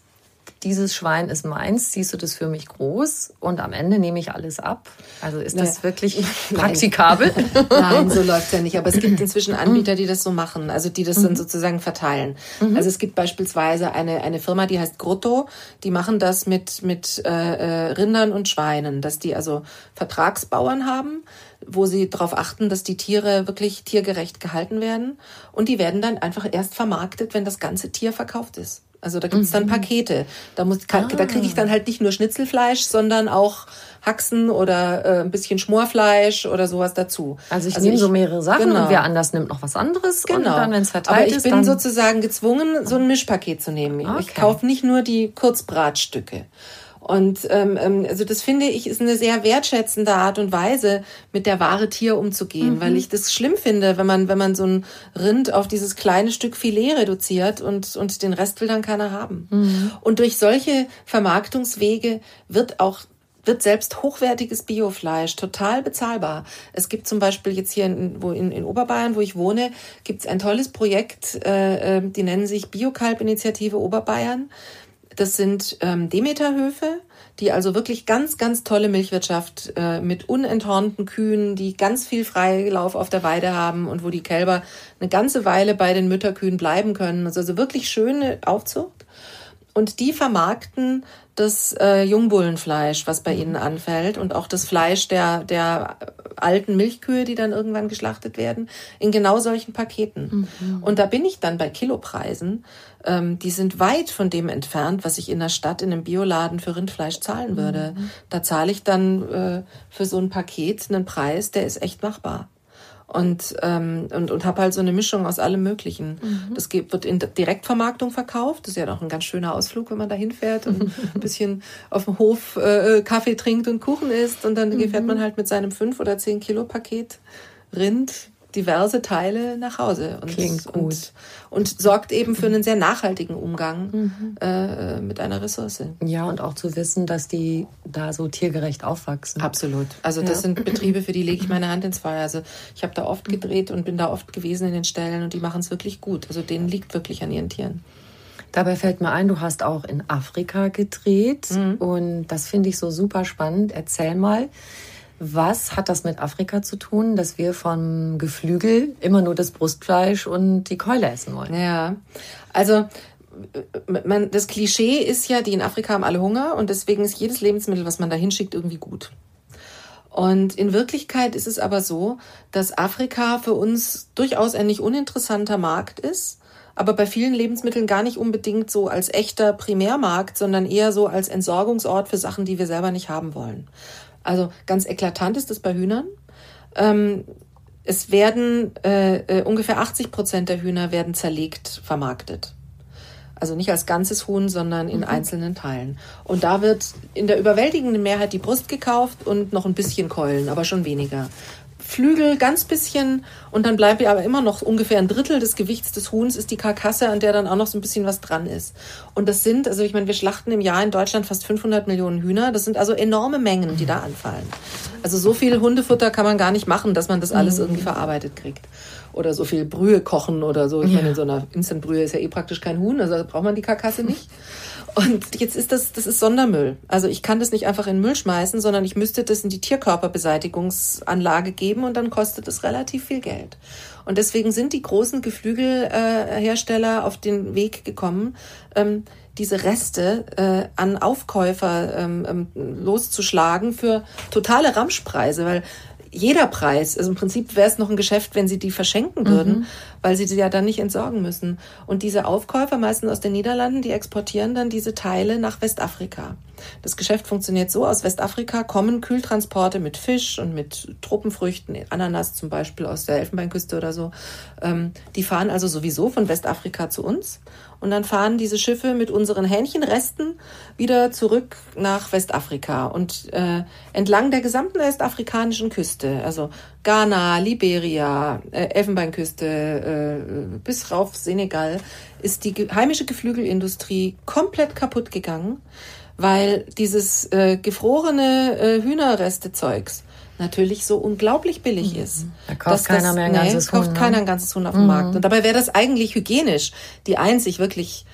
dieses Schwein ist meins, siehst du das für mich groß und am Ende nehme ich alles ab? Also ist das naja. wirklich [LAUGHS] praktikabel? [LAUGHS] Nein, so läuft es ja nicht. Aber es gibt [LAUGHS] inzwischen Anbieter, die das so machen, also die das dann mhm. sozusagen verteilen. Mhm. Also es gibt beispielsweise eine, eine Firma, die heißt Grotto, die machen das mit, mit äh, äh Rindern und Schweinen, dass die also Vertragsbauern haben, wo sie darauf achten, dass die Tiere wirklich tiergerecht gehalten werden. Und die werden dann einfach erst vermarktet, wenn das ganze Tier verkauft ist. Also da gibt's dann mhm. Pakete. Da, muss, kann, ah. da kriege ich dann halt nicht nur Schnitzelfleisch, sondern auch Haxen oder äh, ein bisschen Schmorfleisch oder sowas dazu. Also ich also nehme so mehrere Sachen genau. und wer anders nimmt noch was anderes. Genau. Und dann, wenn's verteilt Aber ich ist, bin sozusagen gezwungen, so ein Mischpaket zu nehmen. Okay. Ich kaufe nicht nur die Kurzbratstücke. Und ähm, ähm, also das finde ich ist eine sehr wertschätzende Art und Weise, mit der wahre Tier umzugehen, mhm. weil ich das schlimm finde, wenn man wenn man so ein Rind auf dieses kleine Stück Filet reduziert und und den Rest will dann keiner haben. Mhm. Und durch solche Vermarktungswege wird auch wird selbst hochwertiges Biofleisch total bezahlbar. Es gibt zum Beispiel jetzt hier in, wo in, in Oberbayern, wo ich wohne, gibt es ein tolles Projekt, äh, äh die nennen sich Biokalb-Initiative Oberbayern. Das sind ähm, Demeterhöfe, die also wirklich ganz, ganz tolle Milchwirtschaft äh, mit unenthornten Kühen, die ganz viel Freilauf auf der Weide haben und wo die Kälber eine ganze Weile bei den Mütterkühen bleiben können. Also wirklich schöne Aufzucht. Und die vermarkten das äh, Jungbullenfleisch, was bei ihnen anfällt, und auch das Fleisch der, der alten Milchkühe, die dann irgendwann geschlachtet werden, in genau solchen Paketen. Mhm. Und da bin ich dann bei Kilopreisen, ähm, die sind weit von dem entfernt, was ich in der Stadt in einem Bioladen für Rindfleisch zahlen würde. Mhm. Da zahle ich dann äh, für so ein Paket einen Preis, der ist echt machbar und ähm, und und habe halt so eine Mischung aus allem Möglichen. Mhm. Das geht, wird in Direktvermarktung verkauft. Das ist ja doch ein ganz schöner Ausflug, wenn man da hinfährt und ein [LAUGHS] bisschen auf dem Hof äh, Kaffee trinkt und Kuchen isst und dann mhm. fährt man halt mit seinem fünf oder zehn Kilo Paket Rind diverse Teile nach Hause und, Klingt gut. Und, und sorgt eben für einen sehr nachhaltigen Umgang mhm. äh, mit einer Ressource. Ja, und auch zu wissen, dass die da so tiergerecht aufwachsen. Absolut. Also das ja. sind Betriebe, für die lege ich meine Hand ins Feuer. Also ich habe da oft gedreht und bin da oft gewesen in den Ställen und die machen es wirklich gut. Also denen liegt wirklich an ihren Tieren. Dabei fällt mir ein, du hast auch in Afrika gedreht mhm. und das finde ich so super spannend. Erzähl mal, was hat das mit Afrika zu tun, dass wir vom Geflügel immer nur das Brustfleisch und die Keule essen wollen? Ja, also man, das Klischee ist ja, die in Afrika haben alle Hunger und deswegen ist jedes Lebensmittel, was man da hinschickt, irgendwie gut. Und in Wirklichkeit ist es aber so, dass Afrika für uns durchaus ein nicht uninteressanter Markt ist, aber bei vielen Lebensmitteln gar nicht unbedingt so als echter Primärmarkt, sondern eher so als Entsorgungsort für Sachen, die wir selber nicht haben wollen. Also ganz eklatant ist das bei Hühnern. Ähm, es werden äh, äh, ungefähr 80 Prozent der Hühner werden zerlegt vermarktet. Also nicht als ganzes Huhn, sondern in mhm. einzelnen Teilen. Und da wird in der überwältigenden Mehrheit die Brust gekauft und noch ein bisschen Keulen, aber schon weniger. Flügel ganz bisschen und dann bleibt ja aber immer noch ungefähr ein Drittel des Gewichts des Huhns ist die Karkasse, an der dann auch noch so ein bisschen was dran ist. Und das sind, also ich meine, wir schlachten im Jahr in Deutschland fast 500 Millionen Hühner. Das sind also enorme Mengen, die da anfallen. Also so viel Hundefutter kann man gar nicht machen, dass man das alles irgendwie verarbeitet kriegt. Oder so viel Brühe kochen oder so. Ich ja. meine, in so einer Instant-Brühe ist ja eh praktisch kein Huhn, also braucht man die Karkasse nicht. [LAUGHS] Und jetzt ist das, das ist Sondermüll. Also ich kann das nicht einfach in Müll schmeißen, sondern ich müsste das in die Tierkörperbeseitigungsanlage geben und dann kostet es relativ viel Geld. Und deswegen sind die großen Geflügelhersteller auf den Weg gekommen, ähm, diese Reste äh, an Aufkäufer ähm, ähm, loszuschlagen für totale Ramschpreise, weil jeder Preis. Also im Prinzip wäre es noch ein Geschäft, wenn sie die verschenken würden, mhm. weil sie sie ja dann nicht entsorgen müssen. Und diese Aufkäufer, meistens aus den Niederlanden, die exportieren dann diese Teile nach Westafrika. Das Geschäft funktioniert so, aus Westafrika kommen Kühltransporte mit Fisch und mit Tropenfrüchten, Ananas zum Beispiel aus der Elfenbeinküste oder so. Ähm, die fahren also sowieso von Westafrika zu uns. Und dann fahren diese Schiffe mit unseren Hähnchenresten wieder zurück nach Westafrika und äh, entlang der gesamten westafrikanischen Küste, also Ghana, Liberia, äh, Elfenbeinküste äh, bis rauf Senegal, ist die heimische Geflügelindustrie komplett kaputt gegangen, weil dieses äh, gefrorene äh, Hühnerreste-Zeugs natürlich so unglaublich billig mhm. ist. Da kauft keiner das, mehr ein ganzes nee, kauft Huhn. keiner ein ganzes Huhn auf dem mhm. Markt. Und dabei wäre das eigentlich hygienisch die einzig wirklich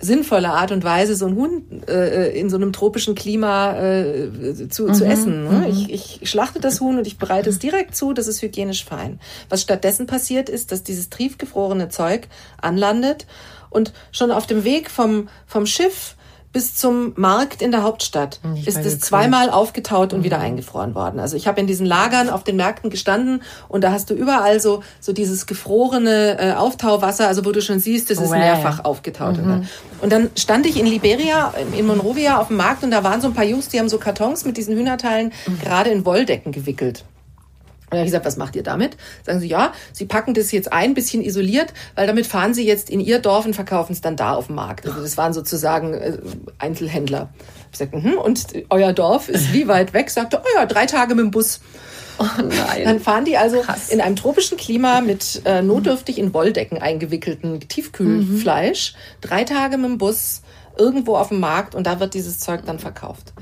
sinnvolle Art und Weise, so ein Huhn äh, in so einem tropischen Klima äh, zu, mhm. zu essen. Ne? Mhm. Ich, ich schlachte das Huhn und ich bereite es direkt zu, das ist hygienisch fein. Was stattdessen passiert ist, dass dieses triefgefrorene Zeug anlandet und schon auf dem Weg vom, vom Schiff bis zum Markt in der Hauptstadt ich ist es zweimal aufgetaut und mhm. wieder eingefroren worden. Also ich habe in diesen Lagern auf den Märkten gestanden und da hast du überall so so dieses gefrorene äh, Auftauwasser, also wo du schon siehst, das ist wow. mehrfach aufgetaut. Mhm. Und dann stand ich in Liberia, in Monrovia auf dem Markt und da waren so ein paar Jungs, die haben so Kartons mit diesen Hühnerteilen mhm. gerade in Wolldecken gewickelt. Und dann habe ich gesagt, was macht ihr damit? Sagen sie, ja, sie packen das jetzt ein, bisschen isoliert, weil damit fahren sie jetzt in ihr Dorf und verkaufen es dann da auf dem Markt. Also das waren sozusagen äh, Einzelhändler. Ich sagte, hm, und euer Dorf ist wie weit weg? Sagte, oh ja, drei Tage mit dem Bus. Oh nein. Dann fahren die also Krass. in einem tropischen Klima mit äh, notdürftig in Wolldecken eingewickelten Tiefkühlfleisch, mhm. drei Tage mit dem Bus irgendwo auf dem Markt und da wird dieses Zeug dann verkauft.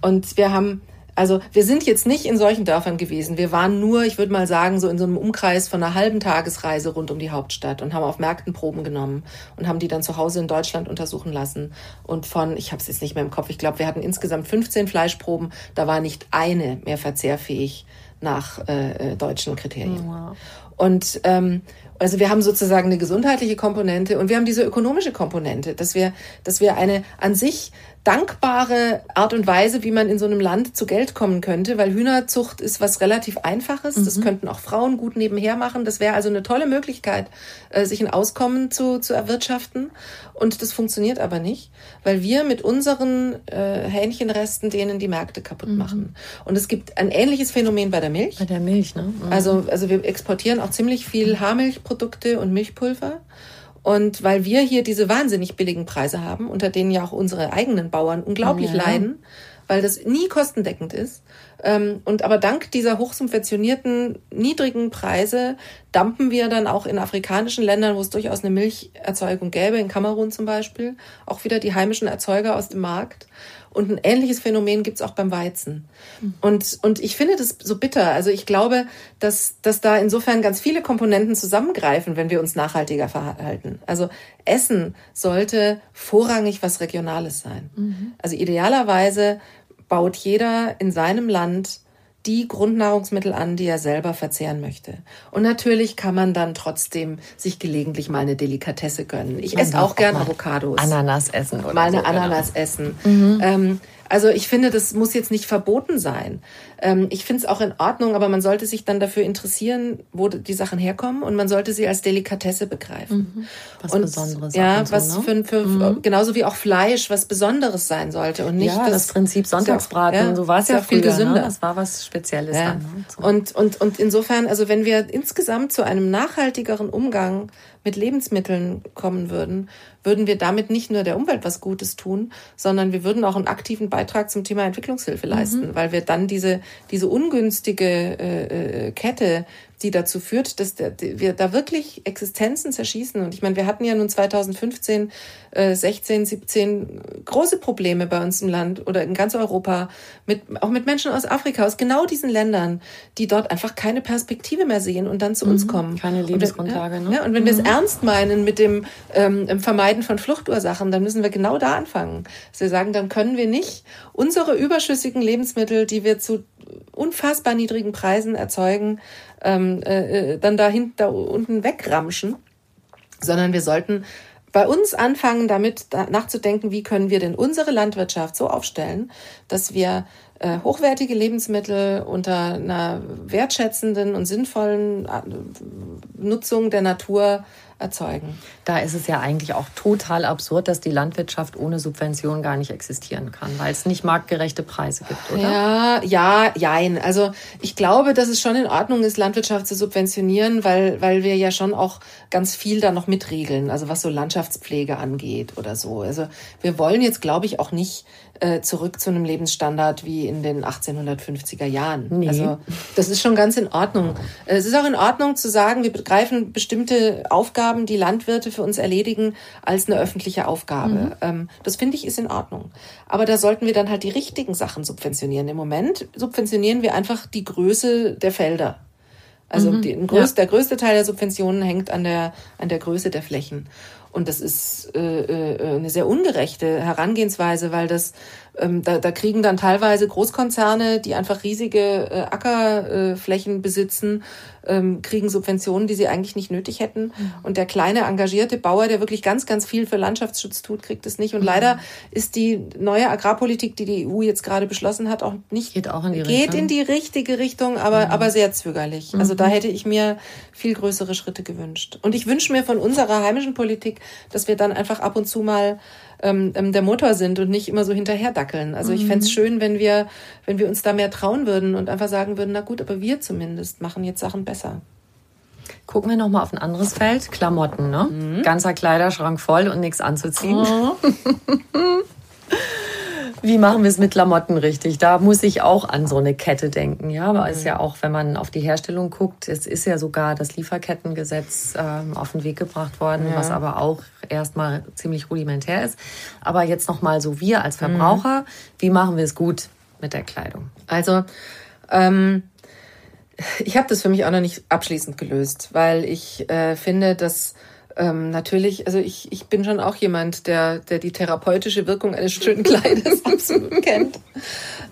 Und wir haben also wir sind jetzt nicht in solchen Dörfern gewesen. Wir waren nur, ich würde mal sagen, so in so einem Umkreis von einer halben Tagesreise rund um die Hauptstadt und haben auf Märkten Proben genommen und haben die dann zu Hause in Deutschland untersuchen lassen. Und von, ich habe es jetzt nicht mehr im Kopf, ich glaube, wir hatten insgesamt 15 Fleischproben. Da war nicht eine mehr verzehrfähig nach äh, äh deutschen Kriterien. Wow. Und ähm, also wir haben sozusagen eine gesundheitliche Komponente und wir haben diese ökonomische Komponente, dass wir, dass wir eine an sich dankbare Art und Weise, wie man in so einem Land zu Geld kommen könnte, weil Hühnerzucht ist was relativ Einfaches. Mhm. Das könnten auch Frauen gut nebenher machen. Das wäre also eine tolle Möglichkeit, äh, sich ein Auskommen zu, zu erwirtschaften. Und das funktioniert aber nicht, weil wir mit unseren äh, Hähnchenresten denen die Märkte kaputt mhm. machen. Und es gibt ein ähnliches Phänomen bei der Milch. Bei der Milch, ne? Mhm. Also, also wir exportieren auch ziemlich viel Haarmilchprodukte und Milchpulver. Und weil wir hier diese wahnsinnig billigen Preise haben, unter denen ja auch unsere eigenen Bauern unglaublich ja. leiden, weil das nie kostendeckend ist. Ähm, und aber dank dieser hochsubventionierten niedrigen Preise dampen wir dann auch in afrikanischen Ländern, wo es durchaus eine Milcherzeugung gäbe, in Kamerun zum Beispiel, auch wieder die heimischen Erzeuger aus dem Markt. Und ein ähnliches Phänomen gibt's auch beim Weizen. Und, und ich finde das so bitter. Also ich glaube, dass, dass da insofern ganz viele Komponenten zusammengreifen, wenn wir uns nachhaltiger verhalten. Also Essen sollte vorrangig was Regionales sein. Mhm. Also idealerweise baut jeder in seinem Land die Grundnahrungsmittel an, die er selber verzehren möchte. Und natürlich kann man dann trotzdem sich gelegentlich mal eine Delikatesse gönnen. Ich esse auch gern Avocados. Ananas essen oder mal eine so, genau. Ananas genau. essen. Mhm. Ähm, also ich finde, das muss jetzt nicht verboten sein. Ähm, ich finde es auch in Ordnung, aber man sollte sich dann dafür interessieren, wo die Sachen herkommen und man sollte sie als Delikatesse begreifen. Mhm. Was und, Besonderes. Ja, so, was ne? für, für mhm. genauso wie auch Fleisch was Besonderes sein sollte und nicht ja, das, das Prinzip Sonntagsbraten. Ja, so war es ja, ja viel früher, ne? gesünder. Ne? Das war was Spezielles. Ja. Dann, ne? so. und, und, und insofern, also wenn wir insgesamt zu einem nachhaltigeren Umgang mit Lebensmitteln kommen würden, würden wir damit nicht nur der Umwelt was Gutes tun, sondern wir würden auch einen aktiven Beitrag zum Thema Entwicklungshilfe leisten, mhm. weil wir dann diese, diese ungünstige äh, äh Kette die dazu führt, dass wir da wirklich Existenzen zerschießen. Und ich meine, wir hatten ja nun 2015, äh, 16, 17 große Probleme bei uns im Land oder in ganz Europa, mit, auch mit Menschen aus Afrika, aus genau diesen Ländern, die dort einfach keine Perspektive mehr sehen und dann zu mhm. uns kommen. Keine Lebensgrundlage. Und, ne? ja, und wenn mhm. wir es mhm. ernst meinen mit dem ähm, Vermeiden von Fluchtursachen, dann müssen wir genau da anfangen. Dass wir sagen, dann können wir nicht unsere überschüssigen Lebensmittel, die wir zu unfassbar niedrigen Preisen erzeugen, ähm, äh, äh, dann da hinten da unten wegramschen, sondern wir sollten bei uns anfangen, damit nachzudenken, wie können wir denn unsere Landwirtschaft so aufstellen, dass wir äh, hochwertige Lebensmittel unter einer wertschätzenden und sinnvollen äh, Nutzung der Natur erzeugen. Da ist es ja eigentlich auch total absurd, dass die Landwirtschaft ohne Subvention gar nicht existieren kann, weil es nicht marktgerechte Preise gibt, oder? Ja, ja, jein. Also ich glaube, dass es schon in Ordnung ist, Landwirtschaft zu subventionieren, weil, weil wir ja schon auch ganz viel da noch mitregeln, also was so Landschaftspflege angeht oder so. Also wir wollen jetzt, glaube ich, auch nicht äh, zurück zu einem Lebensstandard wie in den 1850er Jahren. Nee. Also das ist schon ganz in Ordnung. Es ist auch in Ordnung zu sagen, wir begreifen bestimmte Aufgaben, die Landwirte für uns erledigen, als eine öffentliche Aufgabe. Mhm. Ähm, das finde ich ist in Ordnung. Aber da sollten wir dann halt die richtigen Sachen subventionieren. Im Moment subventionieren wir einfach die Größe der Felder. Also mhm. die, größ, ja. der größte Teil der Subventionen hängt an der, an der Größe der Flächen. Und das ist äh, äh, eine sehr ungerechte Herangehensweise, weil das ähm, da, da kriegen dann teilweise Großkonzerne, die einfach riesige äh, Ackerflächen äh, besitzen, ähm, kriegen Subventionen, die sie eigentlich nicht nötig hätten. Mhm. Und der kleine engagierte Bauer, der wirklich ganz, ganz viel für Landschaftsschutz tut, kriegt es nicht. Und mhm. leider ist die neue Agrarpolitik, die die EU jetzt gerade beschlossen hat, auch nicht geht auch in die geht Richtung. in die richtige Richtung, aber mhm. aber sehr zögerlich. Also da mhm. hätte ich mir viel größere Schritte gewünscht. Und ich wünsche mir von unserer heimischen Politik, dass wir dann einfach ab und zu mal ähm, ähm, der Motor sind und nicht immer so hinterherdackeln. Also ich fände es mhm. schön, wenn wir, wenn wir uns da mehr trauen würden und einfach sagen würden, na gut, aber wir zumindest machen jetzt Sachen besser. Gucken wir noch mal auf ein anderes Feld, Klamotten, ne? Mhm. Ganzer Kleiderschrank voll und nichts anzuziehen. Oh. [LAUGHS] Wie machen wir es mit Klamotten richtig? Da muss ich auch an so eine Kette denken. Ja, aber es ist ja auch, wenn man auf die Herstellung guckt, es ist ja sogar das Lieferkettengesetz ähm, auf den Weg gebracht worden, ja. was aber auch erstmal ziemlich rudimentär ist. Aber jetzt noch mal so wir als Verbraucher, mhm. wie machen wir es gut mit der Kleidung? Also ähm, ich habe das für mich auch noch nicht abschließend gelöst, weil ich äh, finde, dass ähm, natürlich, also ich, ich bin schon auch jemand, der, der die therapeutische Wirkung eines schönen Kleides [LAUGHS] kennt.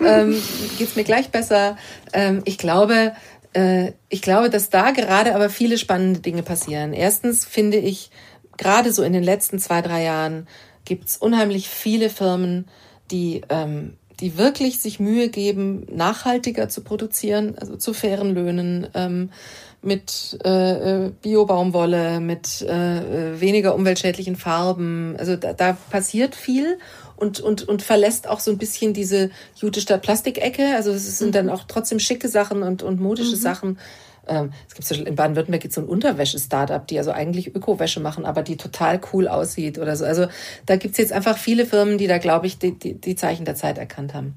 Ähm, Geht mir gleich besser. Ähm, ich glaube, äh, ich glaube, dass da gerade aber viele spannende Dinge passieren. Erstens finde ich, gerade so in den letzten zwei, drei Jahren gibt's unheimlich viele Firmen, die ähm, die wirklich sich Mühe geben, nachhaltiger zu produzieren, also zu fairen Löhnen, ähm, mit äh, äh, Biobaumwolle, mit äh, weniger umweltschädlichen Farben. Also da, da passiert viel und, und, und verlässt auch so ein bisschen diese Jute statt Plastikecke. Also es sind mhm. dann auch trotzdem schicke Sachen und, und modische mhm. Sachen. Ähm, es gibt in Baden-Württemberg gibt so ein Unterwäsche-Startup, die also eigentlich Öko-Wäsche machen, aber die total cool aussieht oder so. Also da gibt's jetzt einfach viele Firmen, die da, glaube ich, die, die, die Zeichen der Zeit erkannt haben.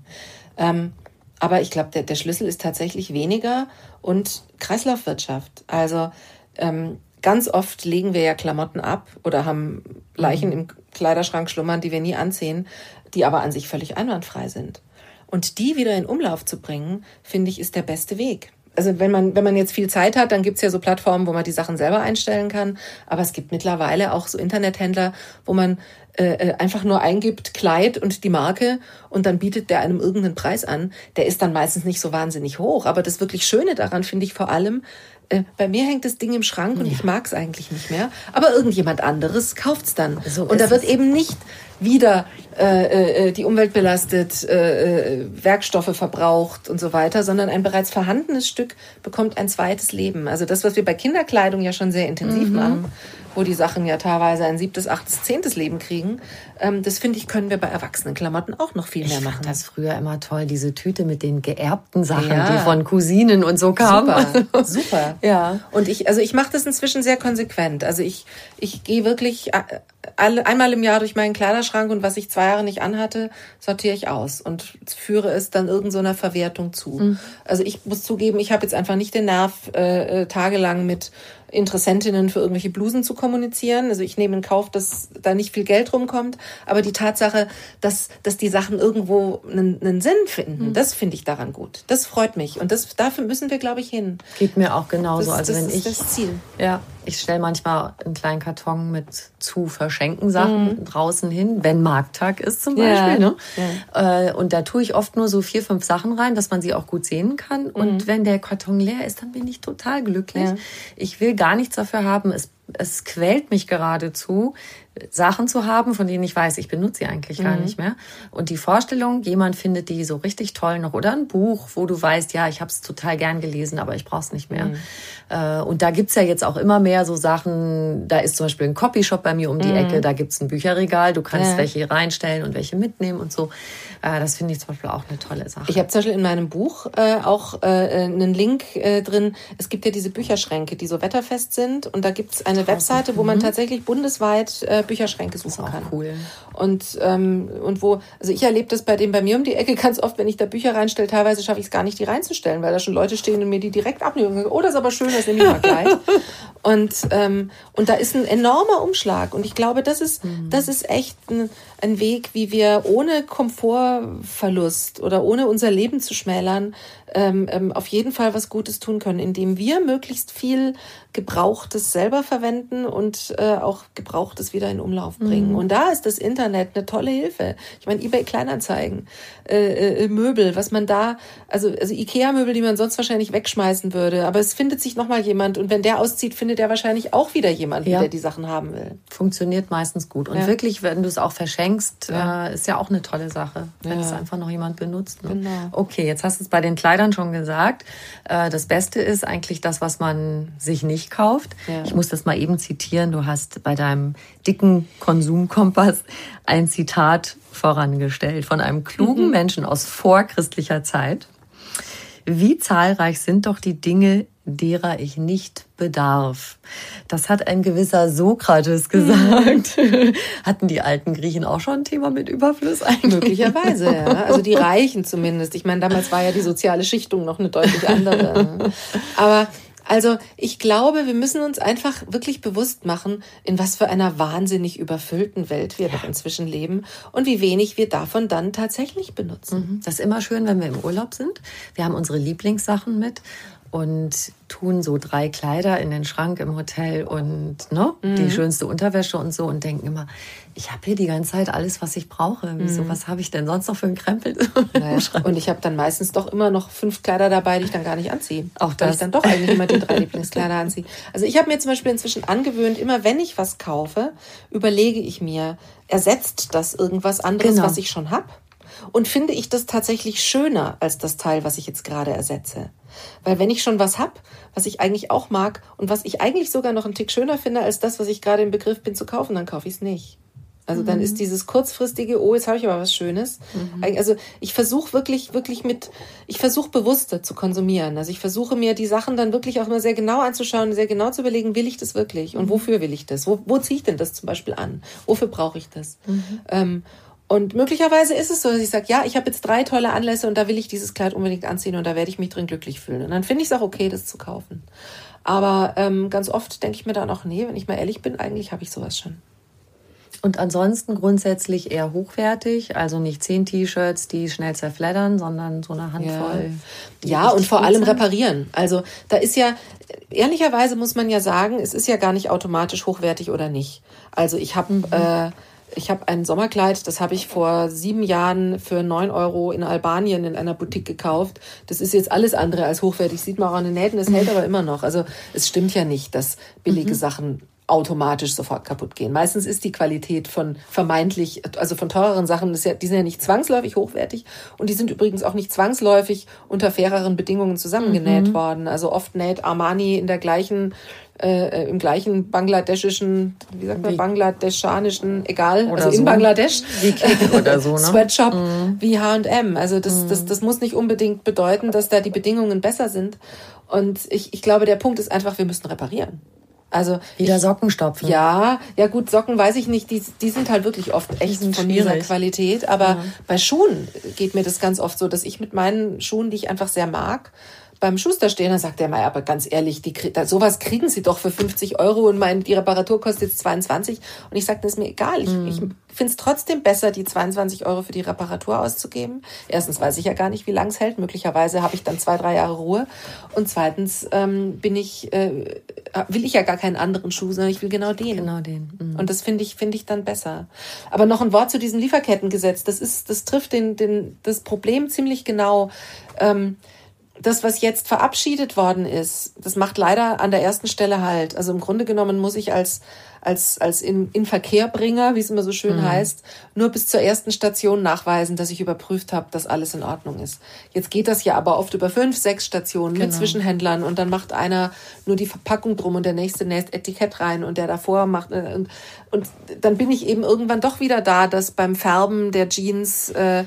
Ähm, aber ich glaube, der, der Schlüssel ist tatsächlich weniger und Kreislaufwirtschaft. Also ähm, ganz oft legen wir ja Klamotten ab oder haben Leichen mhm. im Kleiderschrank schlummern, die wir nie anziehen, die aber an sich völlig einwandfrei sind. Und die wieder in Umlauf zu bringen, finde ich, ist der beste Weg also wenn man, wenn man jetzt viel Zeit hat, dann gibt's ja so Plattformen, wo man die Sachen selber einstellen kann. Aber es gibt mittlerweile auch so Internethändler, wo man äh, äh, einfach nur eingibt Kleid und die Marke und dann bietet der einem irgendeinen Preis an. Der ist dann meistens nicht so wahnsinnig hoch. Aber das wirklich Schöne daran finde ich vor allem, äh, bei mir hängt das Ding im Schrank und ja. ich mag's eigentlich nicht mehr. Aber irgendjemand anderes kauft's dann. So und da wird eben nicht wieder die Umwelt belastet, äh, äh, Werkstoffe verbraucht und so weiter, sondern ein bereits vorhandenes Stück bekommt ein zweites Leben. Also das, was wir bei Kinderkleidung ja schon sehr intensiv mhm. machen, wo die Sachen ja teilweise ein siebtes, achtes, zehntes Leben kriegen. Ähm, das finde ich, können wir bei Erwachsenenklamotten auch noch viel mehr ich machen. Fand das früher immer toll, diese Tüte mit den geerbten Sachen, ja. die von Cousinen und so kamen. Super, [LAUGHS] super. Ja. Und ich, also ich mache das inzwischen sehr konsequent. Also ich, ich gehe wirklich äh, alle, einmal im Jahr durch meinen Kleiderschrank und was ich zwei Jahre nicht anhatte, sortiere ich aus und führe es dann irgendeiner Verwertung zu. Mhm. Also ich muss zugeben, ich habe jetzt einfach nicht den Nerv, äh, äh tagelang mit Interessentinnen für irgendwelche Blusen zu kommunizieren. Also ich nehme in Kauf, dass da nicht viel Geld rumkommt. Aber die Tatsache, dass, dass die Sachen irgendwo einen, einen Sinn finden, mhm. das finde ich daran gut. Das freut mich. Und das, dafür müssen wir, glaube ich, hin. Geht mir auch genauso. Das, also das wenn ist ich, das Ziel. Ja, ich stelle manchmal einen kleinen Karton mit zu verschenken Sachen mhm. draußen hin, wenn Markttag ist zum Beispiel. Ja. Ne? Ja. Äh, und da tue ich oft nur so vier, fünf Sachen rein, dass man sie auch gut sehen kann. Und mhm. wenn der Karton leer ist, dann bin ich total glücklich. Ja. Ich will gar nichts dafür haben. Es, es quält mich geradezu, Sachen zu haben, von denen ich weiß, ich benutze sie eigentlich mhm. gar nicht mehr. Und die Vorstellung, jemand findet die so richtig toll noch oder ein Buch, wo du weißt, ja, ich habe es total gern gelesen, aber ich brauche es nicht mehr. Mhm. Äh, und da gibt's ja jetzt auch immer mehr so Sachen, da ist zum Beispiel ein Copyshop bei mir um die mhm. Ecke, da gibt's ein Bücherregal, du kannst ja. welche reinstellen und welche mitnehmen und so. Äh, das finde ich zum Beispiel auch eine tolle Sache. Ich habe zum Beispiel in meinem Buch äh, auch äh, einen Link drin. Es gibt ja diese Bücherschränke, die so wetterfest sind und da gibt's eine Webseite, wo man mhm. tatsächlich bundesweit äh, Bücherschränke suchen kann. Cool. Und, ähm, und wo, also ich erlebe das bei dem bei mir um die Ecke [LAUGHS] ganz oft, wenn ich da Bücher reinstelle, teilweise schaffe ich es gar nicht, die reinzustellen, weil da schon Leute stehen und mir die direkt abnehmen. Oh, das ist aber schön, das nehme ich mal gleich. [LAUGHS] und, ähm, und da ist ein enormer Umschlag. Und ich glaube, das ist, mhm. das ist echt ein, ein Weg, wie wir ohne Komfortverlust oder ohne unser Leben zu schmälern, ähm, ähm, auf jeden Fall was Gutes tun können, indem wir möglichst viel Gebrauchtes selber verwenden und äh, auch Gebrauchtes wieder in Umlauf bringen. Mhm. Und da ist das Internet eine tolle Hilfe. Ich meine, eBay Kleinanzeigen, äh, äh, Möbel, was man da, also, also Ikea-Möbel, die man sonst wahrscheinlich wegschmeißen würde, aber es findet sich nochmal jemand und wenn der auszieht, findet er wahrscheinlich auch wieder jemand, ja. der die Sachen haben will. Funktioniert meistens gut. Und ja. wirklich, wenn du es auch verschenkst, ja. Äh, ist ja auch eine tolle Sache, wenn es einfach noch jemand benutzt. Ne? Genau. Okay, jetzt hast du es bei den Kleidern schon gesagt. Äh, das Beste ist eigentlich das, was man sich nicht kauft. Ich muss das mal eben zitieren. Du hast bei deinem dicken Konsumkompass ein Zitat vorangestellt von einem klugen mhm. Menschen aus vorchristlicher Zeit. Wie zahlreich sind doch die Dinge, derer ich nicht bedarf. Das hat ein gewisser Sokrates gesagt. Mhm. [LAUGHS] Hatten die alten Griechen auch schon ein Thema mit Überfluss eigentlich? Möglicherweise, ja. Also die Reichen zumindest. Ich meine, damals war ja die soziale Schichtung noch eine deutlich andere. Aber also ich glaube, wir müssen uns einfach wirklich bewusst machen, in was für einer wahnsinnig überfüllten Welt wir ja. doch inzwischen leben und wie wenig wir davon dann tatsächlich benutzen. Mhm. Das ist immer schön, wenn wir im Urlaub sind. Wir haben unsere Lieblingssachen mit und tun so drei Kleider in den Schrank im Hotel und ne, mhm. die schönste Unterwäsche und so und denken immer, ich habe hier die ganze Zeit alles, was ich brauche. Wieso, mhm. was habe ich denn sonst noch für einen Krempel? Naja. Und ich habe dann meistens doch immer noch fünf Kleider dabei, die ich dann gar nicht anziehe. Auch das. Weil ich dann doch eigentlich immer die drei [LAUGHS] Lieblingskleider anziehe. Also ich habe mir zum Beispiel inzwischen angewöhnt, immer wenn ich was kaufe, überlege ich mir, ersetzt das irgendwas anderes, genau. was ich schon habe? Und finde ich das tatsächlich schöner als das Teil, was ich jetzt gerade ersetze? Weil wenn ich schon was hab, was ich eigentlich auch mag und was ich eigentlich sogar noch einen Tick schöner finde als das, was ich gerade im Begriff bin zu kaufen, dann kaufe ich es nicht. Also mhm. dann ist dieses kurzfristige, oh, jetzt habe ich aber was Schönes. Mhm. Also ich versuche wirklich, wirklich mit, ich versuche bewusster zu konsumieren. Also ich versuche mir die Sachen dann wirklich auch mal sehr genau anzuschauen, sehr genau zu überlegen, will ich das wirklich und mhm. wofür will ich das? Wo, wo ziehe ich denn das zum Beispiel an? Wofür brauche ich das? Mhm. Ähm, und möglicherweise ist es so, dass ich sage, ja, ich habe jetzt drei tolle Anlässe und da will ich dieses Kleid unbedingt anziehen und da werde ich mich drin glücklich fühlen. Und dann finde ich es auch okay, das zu kaufen. Aber ähm, ganz oft denke ich mir dann auch, nee, wenn ich mal ehrlich bin, eigentlich habe ich sowas schon. Und ansonsten grundsätzlich eher hochwertig, also nicht zehn T-Shirts, die schnell zerfleddern, sondern so eine Handvoll. Ja, ja und vor allem sind. reparieren. Also da ist ja, ehrlicherweise muss man ja sagen, es ist ja gar nicht automatisch hochwertig oder nicht. Also ich habe mhm. äh, ich habe ein Sommerkleid, das habe ich vor sieben Jahren für neun Euro in Albanien in einer Boutique gekauft. Das ist jetzt alles andere als hochwertig. Sieht man auch an den Nähten, es hält aber immer noch. Also es stimmt ja nicht, dass billige mhm. Sachen automatisch sofort kaputt gehen. Meistens ist die Qualität von vermeintlich, also von teureren Sachen, ja, die sind ja nicht zwangsläufig hochwertig und die sind übrigens auch nicht zwangsläufig unter faireren Bedingungen zusammengenäht mhm. worden. Also oft näht Armani in der gleichen äh, im gleichen bangladeschischen, wie sagt man, bangladeschanischen, egal, oder also in so. Bangladesch, wie [LAUGHS] oder so, ne? Sweatshop mhm. wie H&M. Also das, mhm. das, das muss nicht unbedingt bedeuten, dass da die Bedingungen besser sind. Und ich, ich glaube, der Punkt ist einfach, wir müssen reparieren. Also wieder Socken stopfen. Ja, ja gut, Socken weiß ich nicht, die, die sind halt wirklich oft echt von schwierig. dieser Qualität. Aber ja. bei Schuhen geht mir das ganz oft so, dass ich mit meinen Schuhen, die ich einfach sehr mag, beim Schuster stehen, dann sagt der mal, aber ganz ehrlich, die, sowas kriegen Sie doch für 50 Euro und mein, die Reparatur kostet jetzt 22. Und ich sage, das ist mir egal. Ich, mm. ich finde es trotzdem besser, die 22 Euro für die Reparatur auszugeben. Erstens weiß ich ja gar nicht, wie lang es hält. Möglicherweise habe ich dann zwei, drei Jahre Ruhe. Und zweitens ähm, bin ich, äh, will ich ja gar keinen anderen Schuh, sondern ich will genau den. Genau den. Mhm. Und das finde ich, finde ich dann besser. Aber noch ein Wort zu diesem Lieferkettengesetz. Das ist, das trifft den, den, das Problem ziemlich genau. Ähm, das, was jetzt verabschiedet worden ist, das macht leider an der ersten Stelle halt. Also im Grunde genommen muss ich als als, als in, in Verkehrbringer, wie es immer so schön mhm. heißt, nur bis zur ersten Station nachweisen, dass ich überprüft habe, dass alles in Ordnung ist. Jetzt geht das ja aber oft über fünf, sechs Stationen genau. mit Zwischenhändlern und dann macht einer nur die Verpackung drum und der nächste näht Etikett rein und der davor macht äh, und, und dann bin ich eben irgendwann doch wieder da, dass beim Färben der Jeans äh,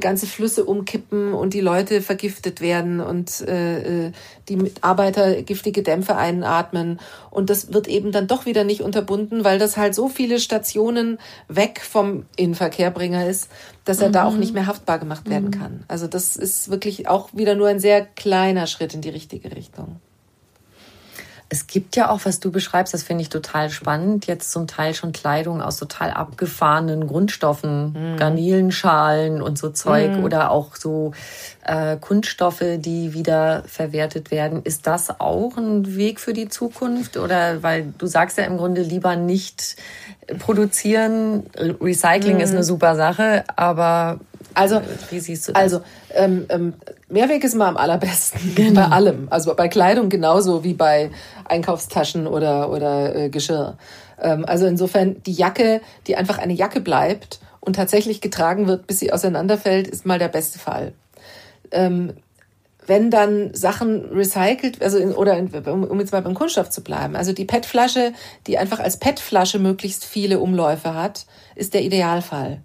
ganze Flüsse umkippen und die Leute vergiftet werden und äh, äh die Mitarbeiter giftige Dämpfe einatmen und das wird eben dann doch wieder nicht unterbunden weil das halt so viele Stationen weg vom Inverkehrbringer ist, dass er mhm. da auch nicht mehr haftbar gemacht werden mhm. kann. Also das ist wirklich auch wieder nur ein sehr kleiner Schritt in die richtige Richtung. Es gibt ja auch, was du beschreibst, das finde ich total spannend, jetzt zum Teil schon Kleidung aus total abgefahrenen Grundstoffen, mhm. Garnelenschalen und so Zeug mhm. oder auch so äh, Kunststoffe, die wieder verwertet werden. Ist das auch ein Weg für die Zukunft? Oder weil du sagst ja im Grunde lieber nicht produzieren. Recycling mhm. ist eine super Sache, aber also, wie siehst du das? Also, ähm, ähm, Mehrweg ist immer am allerbesten [LAUGHS] genau. bei allem. Also bei Kleidung genauso wie bei Einkaufstaschen oder, oder äh, Geschirr. Ähm, also insofern die Jacke, die einfach eine Jacke bleibt und tatsächlich getragen wird, bis sie auseinanderfällt, ist mal der beste Fall. Ähm, wenn dann Sachen recycelt, also in, oder in, um jetzt mal beim Kunststoff zu bleiben, also die PET-Flasche, die einfach als PET-Flasche möglichst viele Umläufe hat, ist der Idealfall.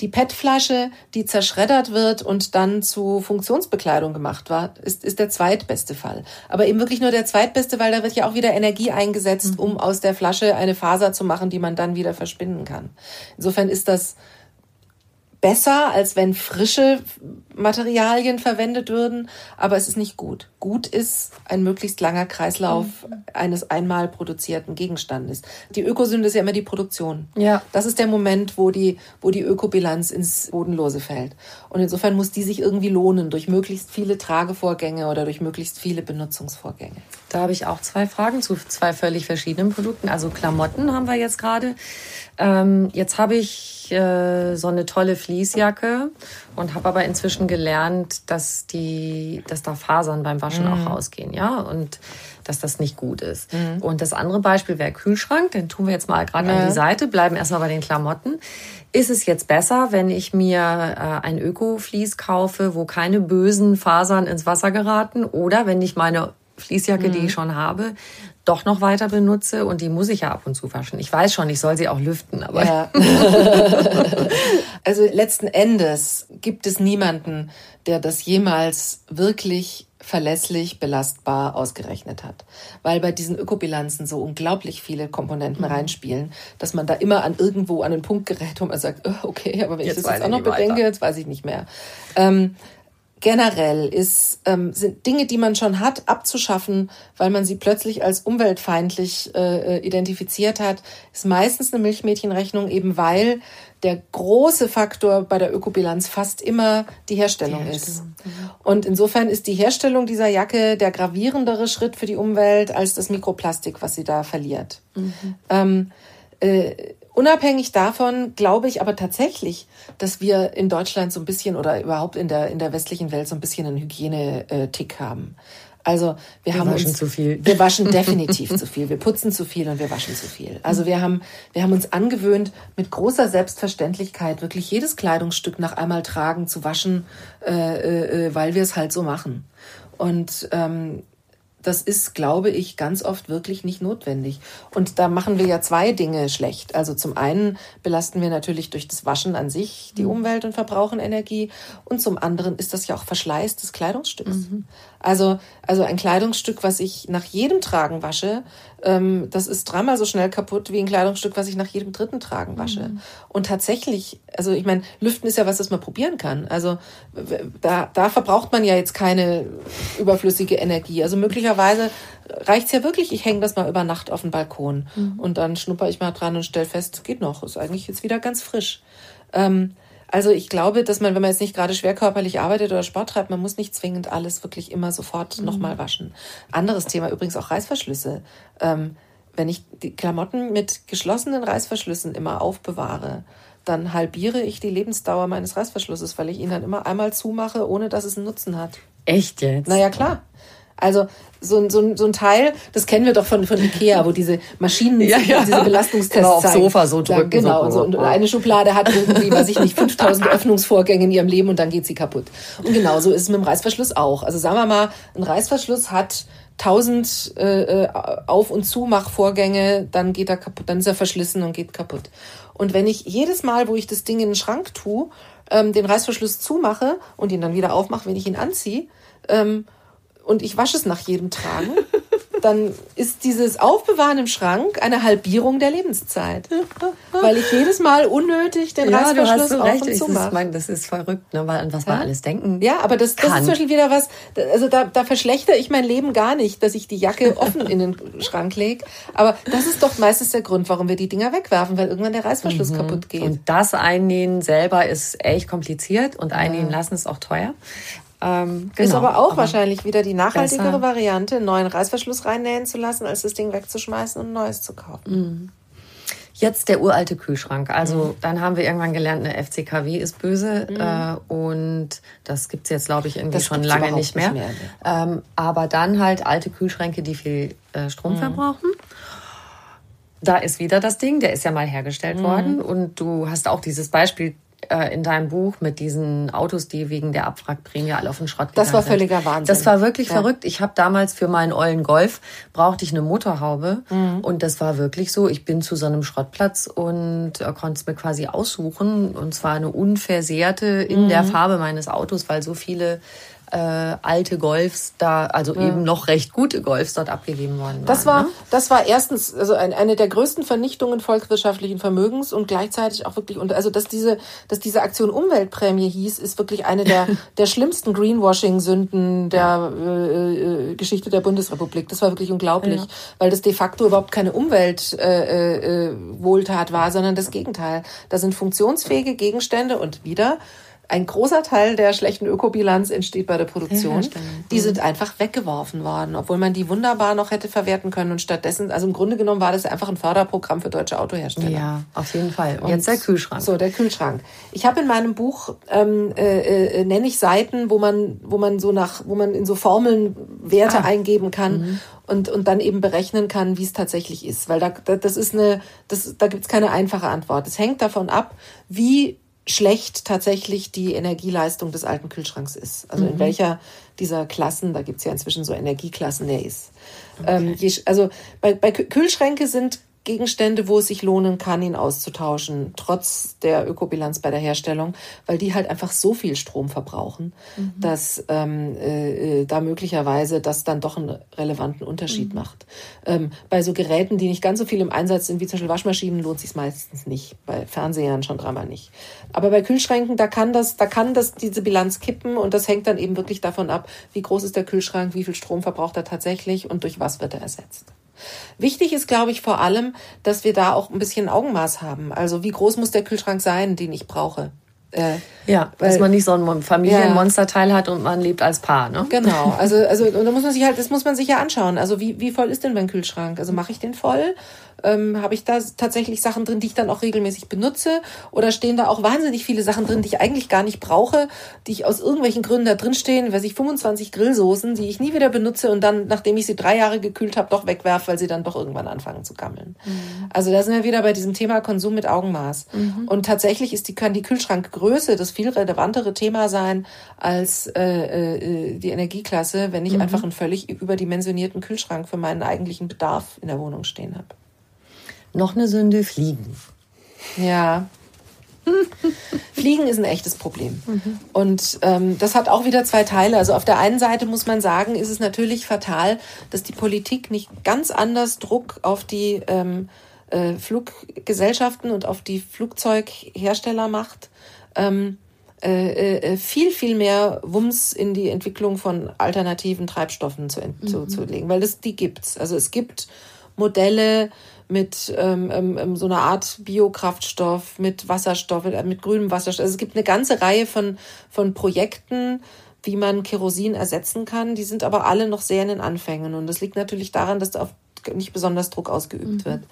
Die PET-Flasche, die zerschreddert wird und dann zu Funktionsbekleidung gemacht wird, ist, ist der zweitbeste Fall. Aber eben wirklich nur der zweitbeste, weil da wird ja auch wieder Energie eingesetzt, mhm. um aus der Flasche eine Faser zu machen, die man dann wieder verspinnen kann. Insofern ist das besser, als wenn frische Materialien verwendet würden, aber es ist nicht gut. Gut ist ein möglichst langer Kreislauf mhm. eines einmal produzierten Gegenstandes. Die Ökosünde ist ja immer die Produktion. Ja. Das ist der Moment, wo die, wo die Ökobilanz ins Bodenlose fällt. Und insofern muss die sich irgendwie lohnen durch möglichst viele Tragevorgänge oder durch möglichst viele Benutzungsvorgänge. Da habe ich auch zwei Fragen zu zwei völlig verschiedenen Produkten. Also Klamotten haben wir jetzt gerade. Ähm, jetzt habe ich äh, so eine tolle Fließjacke und habe aber inzwischen gelernt, dass die, dass da Fasern beim Waschen mhm. auch rausgehen, ja, und dass das nicht gut ist. Mhm. Und das andere Beispiel wäre Kühlschrank, den tun wir jetzt mal gerade ja. an die Seite, bleiben erstmal bei den Klamotten. Ist es jetzt besser, wenn ich mir äh, ein Öko-Vlies kaufe, wo keine bösen Fasern ins Wasser geraten, oder wenn ich meine Fließjacke, mhm. die ich schon habe, doch noch weiter benutze und die muss ich ja ab und zu waschen. Ich weiß schon, ich soll sie auch lüften, aber. Ja. [LAUGHS] also letzten Endes gibt es niemanden, der das jemals wirklich verlässlich belastbar ausgerechnet hat. Weil bei diesen Ökobilanzen so unglaublich viele Komponenten mhm. reinspielen, dass man da immer an irgendwo an einen Punkt gerät, wo man sagt, oh, okay, aber wenn jetzt ich das jetzt auch noch bedenke, jetzt weiß ich nicht mehr. Ähm, generell ist, ähm, sind Dinge, die man schon hat, abzuschaffen, weil man sie plötzlich als umweltfeindlich äh, identifiziert hat, ist meistens eine Milchmädchenrechnung, eben weil der große Faktor bei der Ökobilanz fast immer die Herstellung, die Herstellung. ist. Mhm. Und insofern ist die Herstellung dieser Jacke der gravierendere Schritt für die Umwelt als das Mikroplastik, was sie da verliert. Mhm. Ähm, äh, Unabhängig davon glaube ich aber tatsächlich, dass wir in Deutschland so ein bisschen oder überhaupt in der, in der westlichen Welt so ein bisschen einen Hygiene-Tick haben. Also wir, wir haben waschen uns, zu viel. Wir waschen [LAUGHS] definitiv zu viel. Wir putzen zu viel und wir waschen zu viel. Also wir haben, wir haben uns angewöhnt, mit großer Selbstverständlichkeit wirklich jedes Kleidungsstück nach einmal tragen zu waschen, äh, äh, weil wir es halt so machen. Und ähm, das ist, glaube ich, ganz oft wirklich nicht notwendig. Und da machen wir ja zwei Dinge schlecht. Also zum einen belasten wir natürlich durch das Waschen an sich die mhm. Umwelt und verbrauchen Energie. Und zum anderen ist das ja auch Verschleiß des Kleidungsstücks. Mhm. Also, also ein Kleidungsstück, was ich nach jedem Tragen wasche, ähm, das ist dreimal so schnell kaputt wie ein Kleidungsstück, was ich nach jedem dritten Tragen wasche. Mhm. Und tatsächlich, also ich meine, Lüften ist ja was, das man probieren kann. Also da, da verbraucht man ja jetzt keine überflüssige Energie. Also möglicherweise reicht's ja wirklich, ich hänge das mal über Nacht auf den Balkon mhm. und dann schnupper ich mal dran und stell fest, geht noch, ist eigentlich jetzt wieder ganz frisch. Ähm, also ich glaube, dass man, wenn man jetzt nicht gerade schwer körperlich arbeitet oder Sport treibt, man muss nicht zwingend alles wirklich immer sofort mhm. nochmal waschen. Anderes Thema übrigens auch Reißverschlüsse. Ähm, wenn ich die Klamotten mit geschlossenen Reißverschlüssen immer aufbewahre, dann halbiere ich die Lebensdauer meines Reißverschlusses, weil ich ihn dann immer einmal zumache, ohne dass es einen Nutzen hat. Echt jetzt? Naja, klar. Also so, so, so ein Teil, das kennen wir doch von, von Ikea, wo diese Maschinen ja, ja. diese Belastungstests genau, zeigen. Sofa so drücken. Ja, genau, so, und eine Schublade hat irgendwie, weiß ich nicht, 5000 Öffnungsvorgänge in ihrem Leben und dann geht sie kaputt. Und genau so ist es mit dem Reißverschluss auch. Also sagen wir mal, ein Reißverschluss hat 1000 äh, äh, Auf- und Zumachvorgänge, dann geht er kaputt, dann ist er verschlissen und geht kaputt. Und wenn ich jedes Mal, wo ich das Ding in den Schrank tue, ähm, den Reißverschluss zumache und ihn dann wieder aufmache, wenn ich ihn anziehe, ähm, und ich wasche es nach jedem Tragen, dann ist dieses Aufbewahren im Schrank eine Halbierung der Lebenszeit. Weil ich jedes Mal unnötig den ja, Reißverschluss du hast so recht. Ich meine, das ist verrückt, ne? weil an was man alles denken Ja, aber das, das ist zum Beispiel wieder was, also da, da verschlechtere ich mein Leben gar nicht, dass ich die Jacke [LAUGHS] offen in den Schrank lege. Aber das ist doch meistens der Grund, warum wir die Dinger wegwerfen, weil irgendwann der Reißverschluss mhm. kaputt geht. Und das Einnähen selber ist echt kompliziert und einnähen ja. lassen ist auch teuer. Ähm, genau, ist aber auch aber wahrscheinlich wieder die nachhaltigere besser. Variante, einen neuen Reißverschluss reinnähen zu lassen, als das Ding wegzuschmeißen und ein neues zu kaufen. Mhm. Jetzt der uralte Kühlschrank. Also mhm. dann haben wir irgendwann gelernt, eine FCKW ist böse mhm. äh, und das gibt es jetzt, glaube ich, irgendwie das schon lange nicht mehr. Nicht mehr ähm, aber dann halt alte Kühlschränke, die viel äh, Strom mhm. verbrauchen. Da ist wieder das Ding, der ist ja mal hergestellt mhm. worden und du hast auch dieses Beispiel äh, in deinem Buch mit diesen Autos, die wegen der Abwrackprämie alle auf den Schrott gegangen Das war völliger Wahnsinn. Das war wirklich ja. verrückt. Ich habe damals für meinen ollen Golf brauchte ich eine Motorhaube mhm. und das war wirklich so. Ich bin zu so einem Schrottplatz und äh, konnte es mir quasi aussuchen und zwar eine unversehrte in mhm. der Farbe meines Autos, weil so viele äh, alte Golfs da, also ja. eben noch recht gute Golfs dort abgegeben worden waren. Das war, ne? das war erstens also ein, eine der größten Vernichtungen volkswirtschaftlichen Vermögens und gleichzeitig auch wirklich und also dass diese, dass diese Aktion Umweltprämie hieß, ist wirklich eine der [LAUGHS] der schlimmsten Greenwashing-Sünden der äh, äh, Geschichte der Bundesrepublik. Das war wirklich unglaublich, ja. weil das de facto überhaupt keine Umweltwohltat äh, äh, Wohltat war, sondern das Gegenteil. Da sind funktionsfähige Gegenstände und wieder ein großer Teil der schlechten Ökobilanz entsteht bei der Produktion. Ja, die sind einfach weggeworfen worden, obwohl man die wunderbar noch hätte verwerten können. Und stattdessen, also im Grunde genommen war das einfach ein Förderprogramm für deutsche Autohersteller. Ja, auf jeden Fall. Und jetzt der Kühlschrank. So, der Kühlschrank. Ich habe in meinem Buch, ähm, äh, äh, nenne ich Seiten, wo man, wo man so nach, wo man in so Formeln Werte ah. eingeben kann. Mhm. Und, und dann eben berechnen kann, wie es tatsächlich ist. Weil da, das ist eine, das, da gibt es keine einfache Antwort. Es hängt davon ab, wie schlecht tatsächlich die Energieleistung des alten Kühlschranks ist. Also mhm. in welcher dieser Klassen, da gibt's ja inzwischen so Energieklassen, der ist. Okay. Ähm, je, also bei, bei Kühlschränke sind Gegenstände, wo es sich lohnen kann, ihn auszutauschen, trotz der Ökobilanz bei der Herstellung, weil die halt einfach so viel Strom verbrauchen, mhm. dass ähm, äh, äh, da möglicherweise das dann doch einen relevanten Unterschied mhm. macht. Ähm, bei so Geräten, die nicht ganz so viel im Einsatz sind, wie zum Beispiel Waschmaschinen, lohnt sich meistens nicht. Bei Fernsehern schon dreimal nicht. Aber bei Kühlschränken, da kann das, da kann das diese Bilanz kippen und das hängt dann eben wirklich davon ab, wie groß ist der Kühlschrank, wie viel Strom verbraucht er tatsächlich und durch was wird er ersetzt. Wichtig ist, glaube ich, vor allem, dass wir da auch ein bisschen Augenmaß haben. Also wie groß muss der Kühlschrank sein, den ich brauche? Äh, ja, weil, dass man nicht so ein Familienmonsterteil ja. hat und man lebt als Paar, ne? Genau. [LAUGHS] Also, also, und da muss man sich halt, das muss man sich ja anschauen. Also, wie, wie voll ist denn mein Kühlschrank? Also, mache ich den voll? Ähm, Habe ich da tatsächlich Sachen drin, die ich dann auch regelmäßig benutze? Oder stehen da auch wahnsinnig viele Sachen drin, die ich eigentlich gar nicht brauche, die ich aus irgendwelchen Gründen da drin stehen, weiß ich, 25 Grillsoßen, die ich nie wieder benutze und dann, nachdem ich sie drei Jahre gekühlt habe, doch wegwerfe, weil sie dann doch irgendwann anfangen zu gammeln. Mhm. Also da sind wir wieder bei diesem Thema Konsum mit Augenmaß. Mhm. Und tatsächlich ist die, kann die Kühlschrankgröße das viel relevantere Thema sein als äh, äh, die Energieklasse, wenn ich mhm. einfach einen völlig überdimensionierten Kühlschrank für meinen eigentlichen Bedarf in der Wohnung stehen habe. Noch eine Sünde, Fliegen. Ja. [LAUGHS] Fliegen ist ein echtes Problem. Mhm. Und ähm, das hat auch wieder zwei Teile. Also auf der einen Seite muss man sagen, ist es natürlich fatal, dass die Politik nicht ganz anders Druck auf die ähm, äh, Fluggesellschaften und auf die Flugzeughersteller macht. Ähm, äh, äh, viel, viel mehr Wumms in die Entwicklung von alternativen Treibstoffen zu, mhm. zu, zu legen, weil das, die gibt's. Also es gibt Modelle, mit ähm, ähm, ähm, so einer Art Biokraftstoff, mit Wasserstoff, äh, mit grünem Wasserstoff. Also es gibt eine ganze Reihe von, von Projekten, wie man Kerosin ersetzen kann. Die sind aber alle noch sehr in den Anfängen. Und das liegt natürlich daran, dass da auf nicht besonders Druck ausgeübt mhm. wird.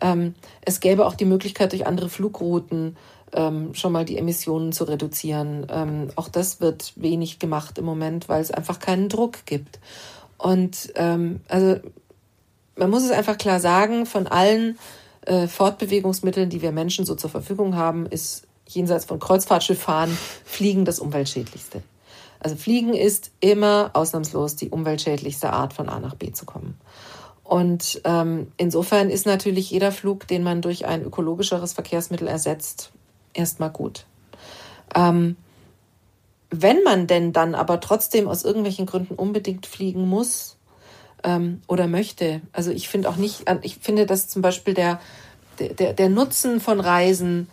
Ähm, es gäbe auch die Möglichkeit, durch andere Flugrouten ähm, schon mal die Emissionen zu reduzieren. Ähm, auch das wird wenig gemacht im Moment, weil es einfach keinen Druck gibt. Und ähm, also man muss es einfach klar sagen, von allen äh, Fortbewegungsmitteln, die wir Menschen so zur Verfügung haben, ist jenseits von Kreuzfahrtschifffahren Fliegen das umweltschädlichste. Also Fliegen ist immer ausnahmslos die umweltschädlichste Art, von A nach B zu kommen. Und ähm, insofern ist natürlich jeder Flug, den man durch ein ökologischeres Verkehrsmittel ersetzt, erstmal gut. Ähm, wenn man denn dann aber trotzdem aus irgendwelchen Gründen unbedingt fliegen muss, ähm, oder möchte. Also ich finde auch nicht, ich finde, dass zum Beispiel der, der, der Nutzen von Reisen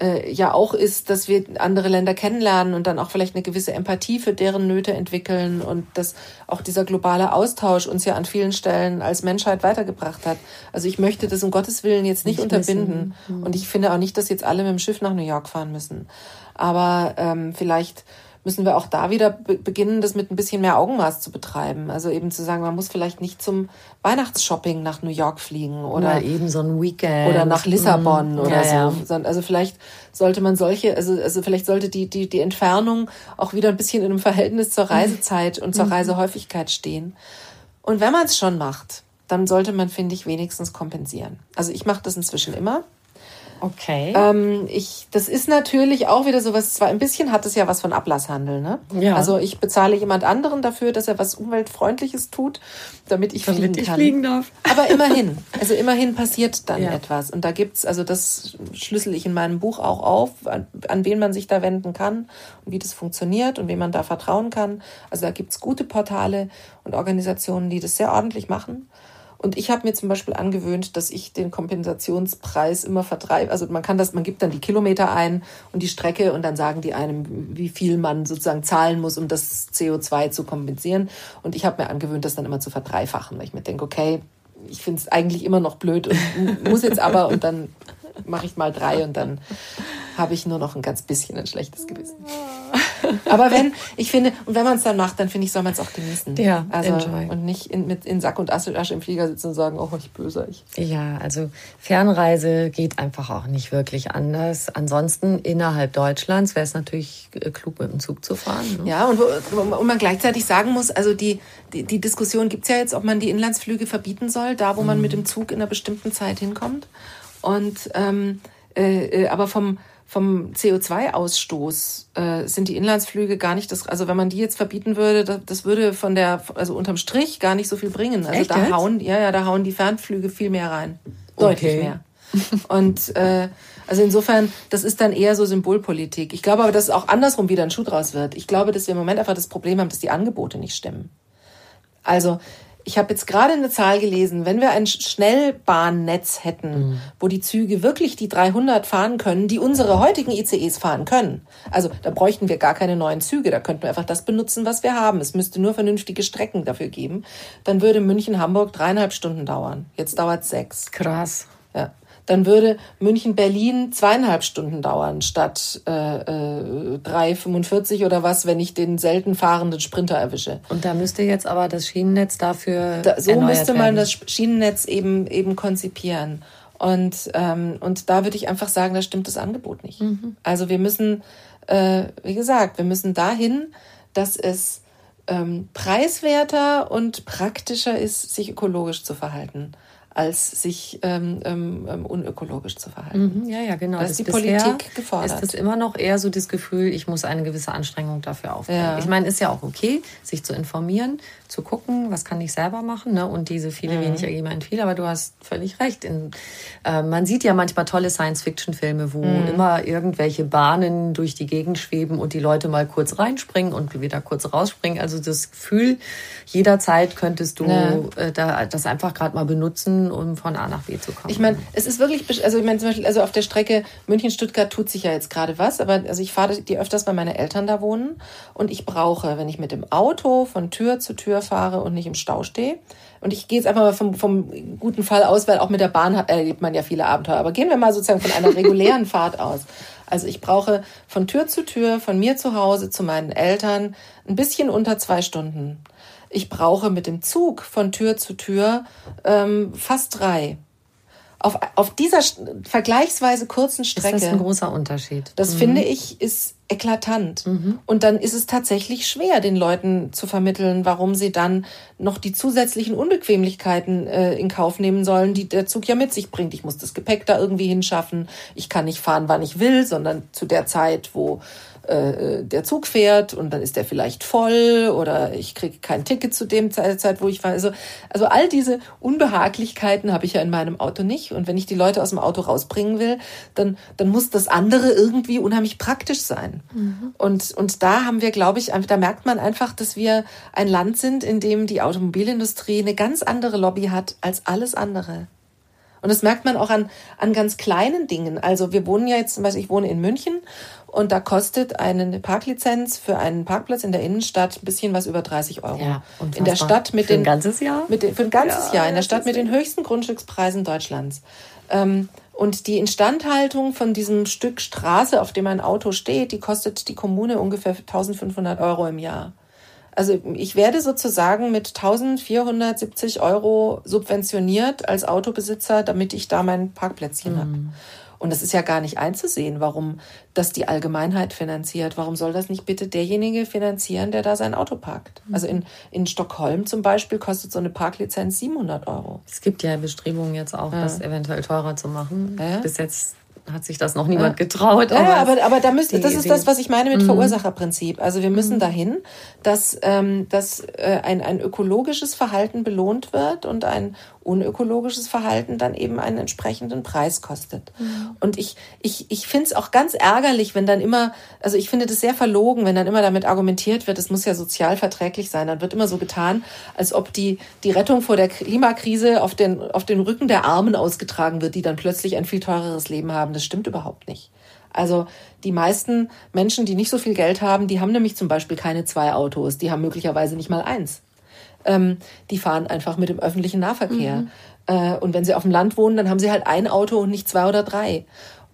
äh, ja auch ist, dass wir andere Länder kennenlernen und dann auch vielleicht eine gewisse Empathie für deren Nöte entwickeln und dass auch dieser globale Austausch uns ja an vielen Stellen als Menschheit weitergebracht hat. Also ich möchte das um Gottes Willen jetzt nicht, nicht unterbinden mhm. und ich finde auch nicht, dass jetzt alle mit dem Schiff nach New York fahren müssen. Aber ähm, vielleicht müssen wir auch da wieder beginnen, das mit ein bisschen mehr Augenmaß zu betreiben. Also eben zu sagen, man muss vielleicht nicht zum Weihnachtsshopping nach New York fliegen oder Mal eben so ein Weekend oder nach Lissabon mhm. oder ja, so. Ja. Also vielleicht sollte man solche, also, also vielleicht sollte die, die, die Entfernung auch wieder ein bisschen in einem Verhältnis zur Reisezeit und zur mhm. Reisehäufigkeit stehen. Und wenn man es schon macht, dann sollte man, finde ich, wenigstens kompensieren. Also ich mache das inzwischen immer. Okay. Ähm, ich, das ist natürlich auch wieder so was, zwar ein bisschen hat es ja was von Ablasshandel, ne? Ja. Also ich bezahle jemand anderen dafür, dass er was Umweltfreundliches tut, damit ich damit fliegen ich kann. fliegen darf. [LAUGHS] Aber immerhin, also immerhin passiert dann ja. etwas. Und da gibt's, also das schlüssel ich in meinem Buch auch auf, an, an wen man sich da wenden kann und wie das funktioniert und wem man da vertrauen kann. Also da gibt's gute Portale und Organisationen, die das sehr ordentlich machen. Und ich habe mir zum Beispiel angewöhnt, dass ich den Kompensationspreis immer vertreibe. Also man kann das, man gibt dann die Kilometer ein und die Strecke und dann sagen die einem, wie viel man sozusagen zahlen muss, um das CO2 zu kompensieren. Und ich habe mir angewöhnt, das dann immer zu verdreifachen, weil ich mir denke, okay, ich finde es eigentlich immer noch blöd und muss jetzt aber und dann mache ich mal drei und dann habe ich nur noch ein ganz bisschen ein schlechtes Gewissen. [LAUGHS] Aber wenn, ich finde, und wenn man es dann macht, dann finde ich, soll man es auch genießen. Ja, also, enjoy. Und nicht in, mit in Sack und Asche, im Flieger sitzen und sagen, oh, ich böse ich. Ja, also Fernreise geht einfach auch nicht wirklich anders. Ansonsten innerhalb Deutschlands wäre es natürlich äh, klug, mit dem Zug zu fahren. Ne? Ja, und, und man gleichzeitig sagen muss, also die, die, die Diskussion gibt es ja jetzt, ob man die Inlandsflüge verbieten soll, da wo man mhm. mit dem Zug in einer bestimmten Zeit hinkommt. Und ähm, äh, äh aber vom vom CO2-Ausstoß äh, sind die Inlandsflüge gar nicht das, also wenn man die jetzt verbieten würde, das, das würde von der, also unterm Strich gar nicht so viel bringen. Also Echt da jetzt? hauen, ja, ja, da hauen die Fernflüge viel mehr rein. Deutlich okay. mehr. Und äh, also insofern, das ist dann eher so Symbolpolitik. Ich glaube aber, dass es auch andersrum wieder ein Schuh draus wird. Ich glaube, dass wir im Moment einfach das Problem haben, dass die Angebote nicht stimmen. Also ich habe jetzt gerade eine Zahl gelesen, wenn wir ein Schnellbahnnetz hätten, mhm. wo die Züge wirklich die 300 fahren können, die unsere heutigen ICEs fahren können. Also da bräuchten wir gar keine neuen Züge, da könnten wir einfach das benutzen, was wir haben. Es müsste nur vernünftige Strecken dafür geben. Dann würde München-Hamburg dreieinhalb Stunden dauern. Jetzt dauert es sechs. Krass. Dann würde München-Berlin zweieinhalb Stunden dauern statt äh, äh, 3,45 oder was, wenn ich den selten fahrenden Sprinter erwische. Und da müsste jetzt aber das Schienennetz dafür. Da, so müsste man werden. das Schienennetz eben, eben konzipieren. Und, ähm, und da würde ich einfach sagen, da stimmt das Angebot nicht. Mhm. Also wir müssen, äh, wie gesagt, wir müssen dahin, dass es ähm, preiswerter und praktischer ist, sich ökologisch zu verhalten als sich ähm, ähm, ähm, unökologisch zu verhalten. Mhm, ja, ja, genau. Da ist das die Politik gefordert. Ist das immer noch eher so das Gefühl, ich muss eine gewisse Anstrengung dafür aufbringen. Ja. Ich meine, ist ja auch okay, sich zu informieren, zu gucken, was kann ich selber machen ne? und diese viele mhm. wenig ergeben viel. Aber du hast völlig recht. In, äh, man sieht ja manchmal tolle Science-Fiction-Filme, wo mhm. immer irgendwelche Bahnen durch die Gegend schweben und die Leute mal kurz reinspringen und wieder kurz rausspringen. Also das Gefühl, jederzeit könntest du ja. äh, da, das einfach gerade mal benutzen, um von A nach B zu kommen. Ich meine, es ist wirklich, also ich meine zum Beispiel, also auf der Strecke München-Stuttgart tut sich ja jetzt gerade was, aber also ich fahre die öfters, weil meine Eltern da wohnen und ich brauche, wenn ich mit dem Auto von Tür zu Tür fahre und nicht im Stau stehe. Und ich gehe jetzt einfach mal vom, vom guten Fall aus, weil auch mit der Bahn erlebt man ja viele Abenteuer. Aber gehen wir mal sozusagen von einer regulären [LAUGHS] Fahrt aus. Also ich brauche von Tür zu Tür, von mir zu Hause zu meinen Eltern ein bisschen unter zwei Stunden. Ich brauche mit dem Zug von Tür zu Tür ähm, fast drei auf, auf dieser vergleichsweise kurzen Strecke. Das ist ein großer Unterschied. Das mhm. finde ich ist eklatant. Mhm. Und dann ist es tatsächlich schwer, den Leuten zu vermitteln, warum sie dann noch die zusätzlichen Unbequemlichkeiten äh, in Kauf nehmen sollen, die der Zug ja mit sich bringt. Ich muss das Gepäck da irgendwie hinschaffen. Ich kann nicht fahren, wann ich will, sondern zu der Zeit, wo äh, der Zug fährt und dann ist der vielleicht voll oder ich kriege kein Ticket zu dem Zeit, wo ich war. Also, also all diese Unbehaglichkeiten habe ich ja in meinem Auto nicht. Und wenn ich die Leute aus dem Auto rausbringen will, dann, dann muss das andere irgendwie unheimlich praktisch sein. Mhm. Und, und da haben wir, glaube ich, da merkt man einfach, dass wir ein Land sind, in dem die Automobilindustrie eine ganz andere Lobby hat als alles andere. Und das merkt man auch an, an ganz kleinen Dingen. Also wir wohnen ja jetzt zum Beispiel, ich wohne in München und da kostet eine Parklizenz für einen Parkplatz in der Innenstadt ein bisschen was über 30 Euro. Ja, in der Stadt mit für den, ein ganzes Jahr? Mit den, für ein ganzes ja, Jahr. In der Stadt mit den höchsten Grundstückspreisen Deutschlands. Ähm, und die Instandhaltung von diesem Stück Straße, auf dem ein Auto steht, die kostet die Kommune ungefähr 1500 Euro im Jahr. Also ich werde sozusagen mit 1470 Euro subventioniert als Autobesitzer, damit ich da mein Parkplätzchen mhm. habe. Und das ist ja gar nicht einzusehen, warum das die Allgemeinheit finanziert. Warum soll das nicht bitte derjenige finanzieren, der da sein Auto parkt? Mhm. Also in, in Stockholm zum Beispiel kostet so eine Parklizenz 700 Euro. Es gibt ja Bestrebungen jetzt auch, ja. das eventuell teurer zu machen. Ja. Bis jetzt hat sich das noch niemand getraut. Ja, aber, aber, aber da müsst, das ist das, was ich meine mit mhm. Verursacherprinzip. Also wir müssen mhm. dahin, dass, ähm, dass äh, ein, ein ökologisches Verhalten belohnt wird und ein unökologisches Verhalten dann eben einen entsprechenden Preis kostet. Mhm. Und ich, ich, ich finde es auch ganz ärgerlich, wenn dann immer, also ich finde das sehr verlogen, wenn dann immer damit argumentiert wird, es muss ja sozial verträglich sein. Dann wird immer so getan, als ob die, die Rettung vor der Klimakrise auf den, auf den Rücken der Armen ausgetragen wird, die dann plötzlich ein viel teureres Leben haben. Das stimmt überhaupt nicht. Also die meisten Menschen, die nicht so viel Geld haben, die haben nämlich zum Beispiel keine zwei Autos, die haben möglicherweise nicht mal eins ähm, die fahren einfach mit dem öffentlichen Nahverkehr. Mhm. Äh, und wenn sie auf dem Land wohnen, dann haben sie halt ein Auto und nicht zwei oder drei.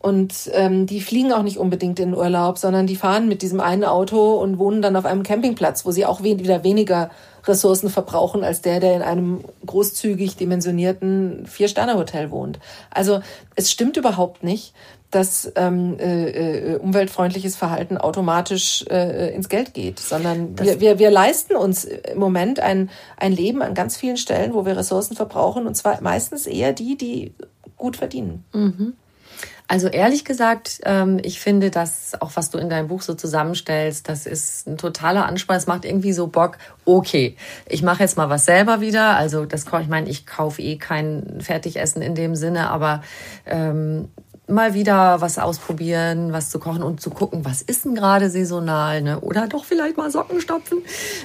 Und ähm, die fliegen auch nicht unbedingt in den Urlaub, sondern die fahren mit diesem einen Auto und wohnen dann auf einem Campingplatz, wo sie auch wieder weniger Ressourcen verbrauchen als der, der in einem großzügig dimensionierten Vier-Sterne-Hotel wohnt. Also es stimmt überhaupt nicht, dass ähm, äh, äh, umweltfreundliches Verhalten automatisch äh, ins Geld geht, sondern wir, wir, wir leisten uns im Moment ein, ein Leben an ganz vielen Stellen, wo wir Ressourcen verbrauchen, und zwar meistens eher die, die gut verdienen. Mhm. Also ehrlich gesagt, ähm, ich finde das, auch was du in deinem Buch so zusammenstellst, das ist ein totaler Anspann. Es macht irgendwie so Bock, okay, ich mache jetzt mal was selber wieder. Also das, ich meine, ich kaufe eh kein Fertigessen in dem Sinne, aber ähm, mal wieder was ausprobieren, was zu kochen und zu gucken, was ist denn gerade saisonal, ne? Oder doch vielleicht mal Socken stopfen.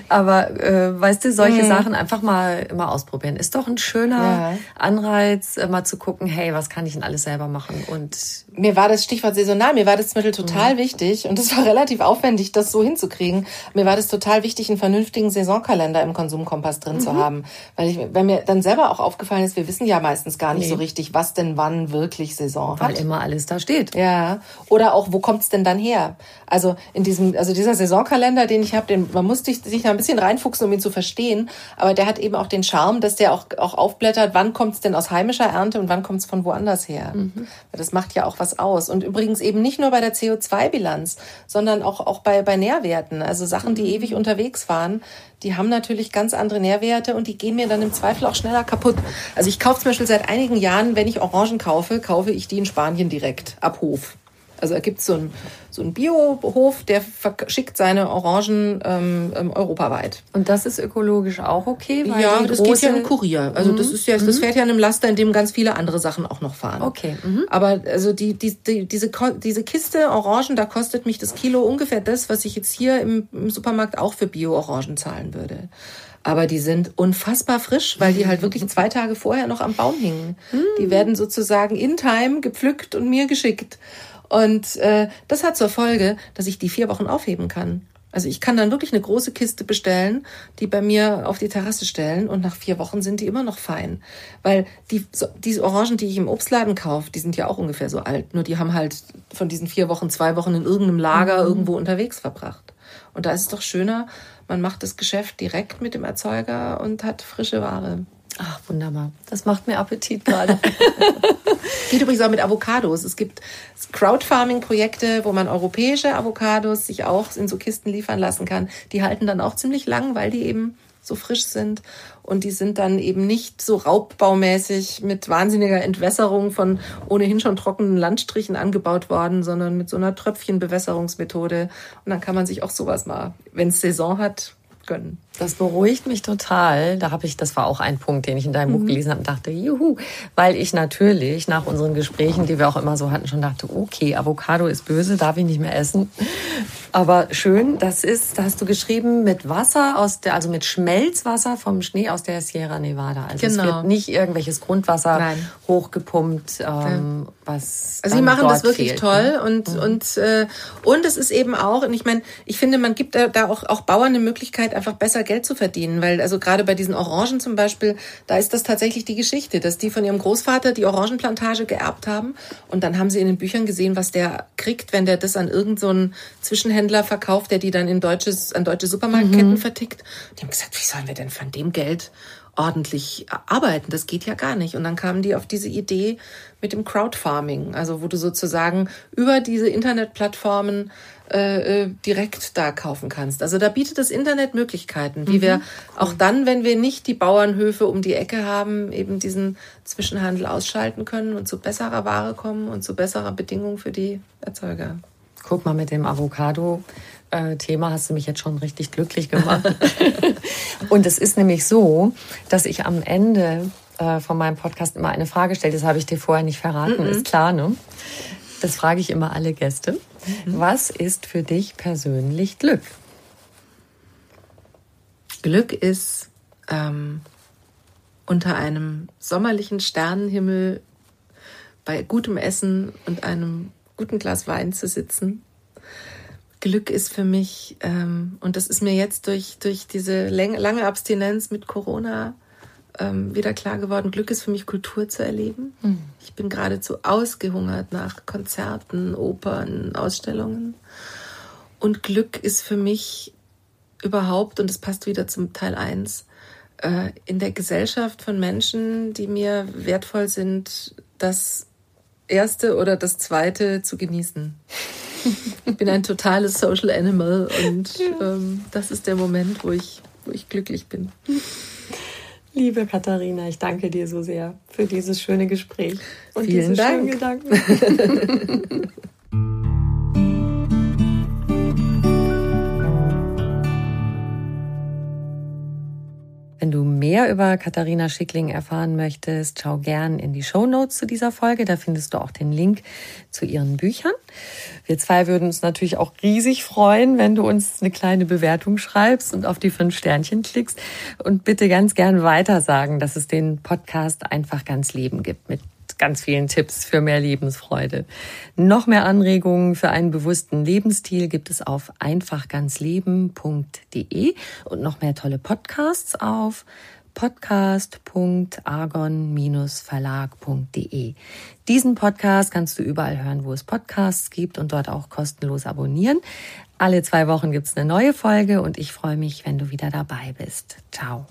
Aber äh, weißt du, solche mhm. Sachen einfach mal immer ausprobieren. Ist doch ein schöner ja. Anreiz, äh, mal zu gucken, hey, was kann ich denn alles selber machen? Und mir war das Stichwort saisonal, mir war das Mittel total mhm. wichtig und es war [LAUGHS] relativ aufwendig, das so hinzukriegen. Mir war das total wichtig, einen vernünftigen Saisonkalender im Konsumkompass drin mhm. zu haben. Weil ich, wenn mir dann selber auch aufgefallen ist, wir wissen ja meistens gar nicht nee. so richtig, was denn wann wirklich Saison Weil hat immer alles da steht. Ja. Oder auch, wo kommt's denn dann her? Also in diesem, also dieser Saisonkalender, den ich habe, den man muss sich, sich da ein bisschen reinfuchsen, um ihn zu verstehen. Aber der hat eben auch den Charme, dass der auch, auch aufblättert, wann kommt's denn aus heimischer Ernte und wann kommt's von woanders her. Mhm. Das macht ja auch was aus. Und übrigens eben nicht nur bei der CO2-Bilanz, sondern auch, auch bei, bei Nährwerten. Also Sachen, die mhm. ewig unterwegs waren, die haben natürlich ganz andere Nährwerte und die gehen mir dann im Zweifel auch schneller kaputt. Also ich kaufe zum Beispiel seit einigen Jahren, wenn ich Orangen kaufe, kaufe ich die in Spanien direkt ab Hof. Also da gibt so es so einen Biohof, der schickt seine Orangen ähm, ähm, europaweit. Und das ist ökologisch auch okay? Weil ja, das geht ja im Kurier. Also mhm. das ist ja, das mhm. fährt ja in einem Laster, in dem ganz viele andere Sachen auch noch fahren. Okay. Mhm. Aber also die, die, die, diese, diese Kiste Orangen, da kostet mich das Kilo ungefähr das, was ich jetzt hier im, im Supermarkt auch für Bio-Orangen zahlen würde aber die sind unfassbar frisch, weil die halt wirklich [LAUGHS] zwei Tage vorher noch am Baum hingen. Die mhm. werden sozusagen in Time gepflückt und mir geschickt. Und äh, das hat zur Folge, dass ich die vier Wochen aufheben kann. Also ich kann dann wirklich eine große Kiste bestellen, die bei mir auf die Terrasse stellen und nach vier Wochen sind die immer noch fein. Weil die, so, diese Orangen, die ich im Obstladen kaufe, die sind ja auch ungefähr so alt. Nur die haben halt von diesen vier Wochen zwei Wochen in irgendeinem Lager mhm. irgendwo unterwegs verbracht. Und da ist es doch schöner, man macht das Geschäft direkt mit dem Erzeuger und hat frische Ware. Ach, wunderbar. Das macht mir Appetit gerade. [LAUGHS] Geht übrigens auch mit Avocados. Es gibt Crowdfarming-Projekte, wo man europäische Avocados sich auch in so Kisten liefern lassen kann. Die halten dann auch ziemlich lang, weil die eben so frisch sind. Und die sind dann eben nicht so raubbaumäßig mit wahnsinniger Entwässerung von ohnehin schon trockenen Landstrichen angebaut worden, sondern mit so einer Tröpfchenbewässerungsmethode. Und dann kann man sich auch sowas mal, wenn es Saison hat, gönnen. Das beruhigt mich total. Da habe ich, das war auch ein Punkt, den ich in deinem mhm. Buch gelesen habe und dachte, juhu, weil ich natürlich nach unseren Gesprächen, die wir auch immer so hatten, schon dachte, okay, Avocado ist böse, darf ich nicht mehr essen. Aber schön, das ist, da hast du geschrieben mit Wasser aus der, also mit Schmelzwasser vom Schnee aus der Sierra Nevada. Also genau. es wird nicht irgendwelches Grundwasser Nein. hochgepumpt, ähm, was. Also sie machen das wirklich fehlt, toll ne? und mhm. und äh, und es ist eben auch, und ich meine, ich finde, man gibt da, da auch auch Bauern eine Möglichkeit, einfach besser Geld zu verdienen, weil also gerade bei diesen Orangen zum Beispiel, da ist das tatsächlich die Geschichte, dass die von ihrem Großvater die Orangenplantage geerbt haben und dann haben sie in den Büchern gesehen, was der kriegt, wenn der das an irgendeinen so Zwischenhändler verkauft, der die dann in deutsches, an deutsche Supermarktketten mhm. vertickt. Die haben gesagt, wie sollen wir denn von dem Geld ordentlich arbeiten. Das geht ja gar nicht. Und dann kamen die auf diese Idee mit dem Crowdfarming, also wo du sozusagen über diese Internetplattformen äh, äh, direkt da kaufen kannst. Also da bietet das Internet Möglichkeiten, wie mhm. wir auch dann, wenn wir nicht die Bauernhöfe um die Ecke haben, eben diesen Zwischenhandel ausschalten können und zu besserer Ware kommen und zu besserer Bedingungen für die Erzeuger. Guck mal mit dem Avocado. Thema hast du mich jetzt schon richtig glücklich gemacht. [LAUGHS] und es ist nämlich so, dass ich am Ende äh, von meinem Podcast immer eine Frage stelle. Das habe ich dir vorher nicht verraten, mm -mm. ist klar, ne? Das frage ich immer alle Gäste. Mhm. Was ist für dich persönlich Glück? Glück ist ähm, unter einem sommerlichen Sternenhimmel bei gutem Essen und einem guten Glas Wein zu sitzen. Glück ist für mich, ähm, und das ist mir jetzt durch, durch diese lange Abstinenz mit Corona ähm, wieder klar geworden, Glück ist für mich Kultur zu erleben. Mhm. Ich bin geradezu ausgehungert nach Konzerten, Opern, Ausstellungen. Und Glück ist für mich überhaupt, und es passt wieder zum Teil 1, äh, in der Gesellschaft von Menschen, die mir wertvoll sind, das erste oder das zweite zu genießen. ich bin ein totales Social Animal und [LAUGHS] ja. ähm, das ist der Moment, wo ich, wo ich glücklich bin. Liebe Katharina, ich danke dir so sehr für dieses schöne Gespräch und Vielen diese Dank. schönen Gedanken. [LAUGHS] mehr über Katharina Schickling erfahren möchtest, schau gern in die Show zu dieser Folge. Da findest du auch den Link zu ihren Büchern. Wir zwei würden uns natürlich auch riesig freuen, wenn du uns eine kleine Bewertung schreibst und auf die fünf Sternchen klickst. Und bitte ganz gern weiter sagen, dass es den Podcast einfach ganz Leben gibt mit ganz vielen Tipps für mehr Lebensfreude. Noch mehr Anregungen für einen bewussten Lebensstil gibt es auf einfachganzleben.de und noch mehr tolle Podcasts auf podcast.argon-verlag.de. Diesen Podcast kannst du überall hören, wo es Podcasts gibt und dort auch kostenlos abonnieren. Alle zwei Wochen gibt es eine neue Folge und ich freue mich, wenn du wieder dabei bist. Ciao.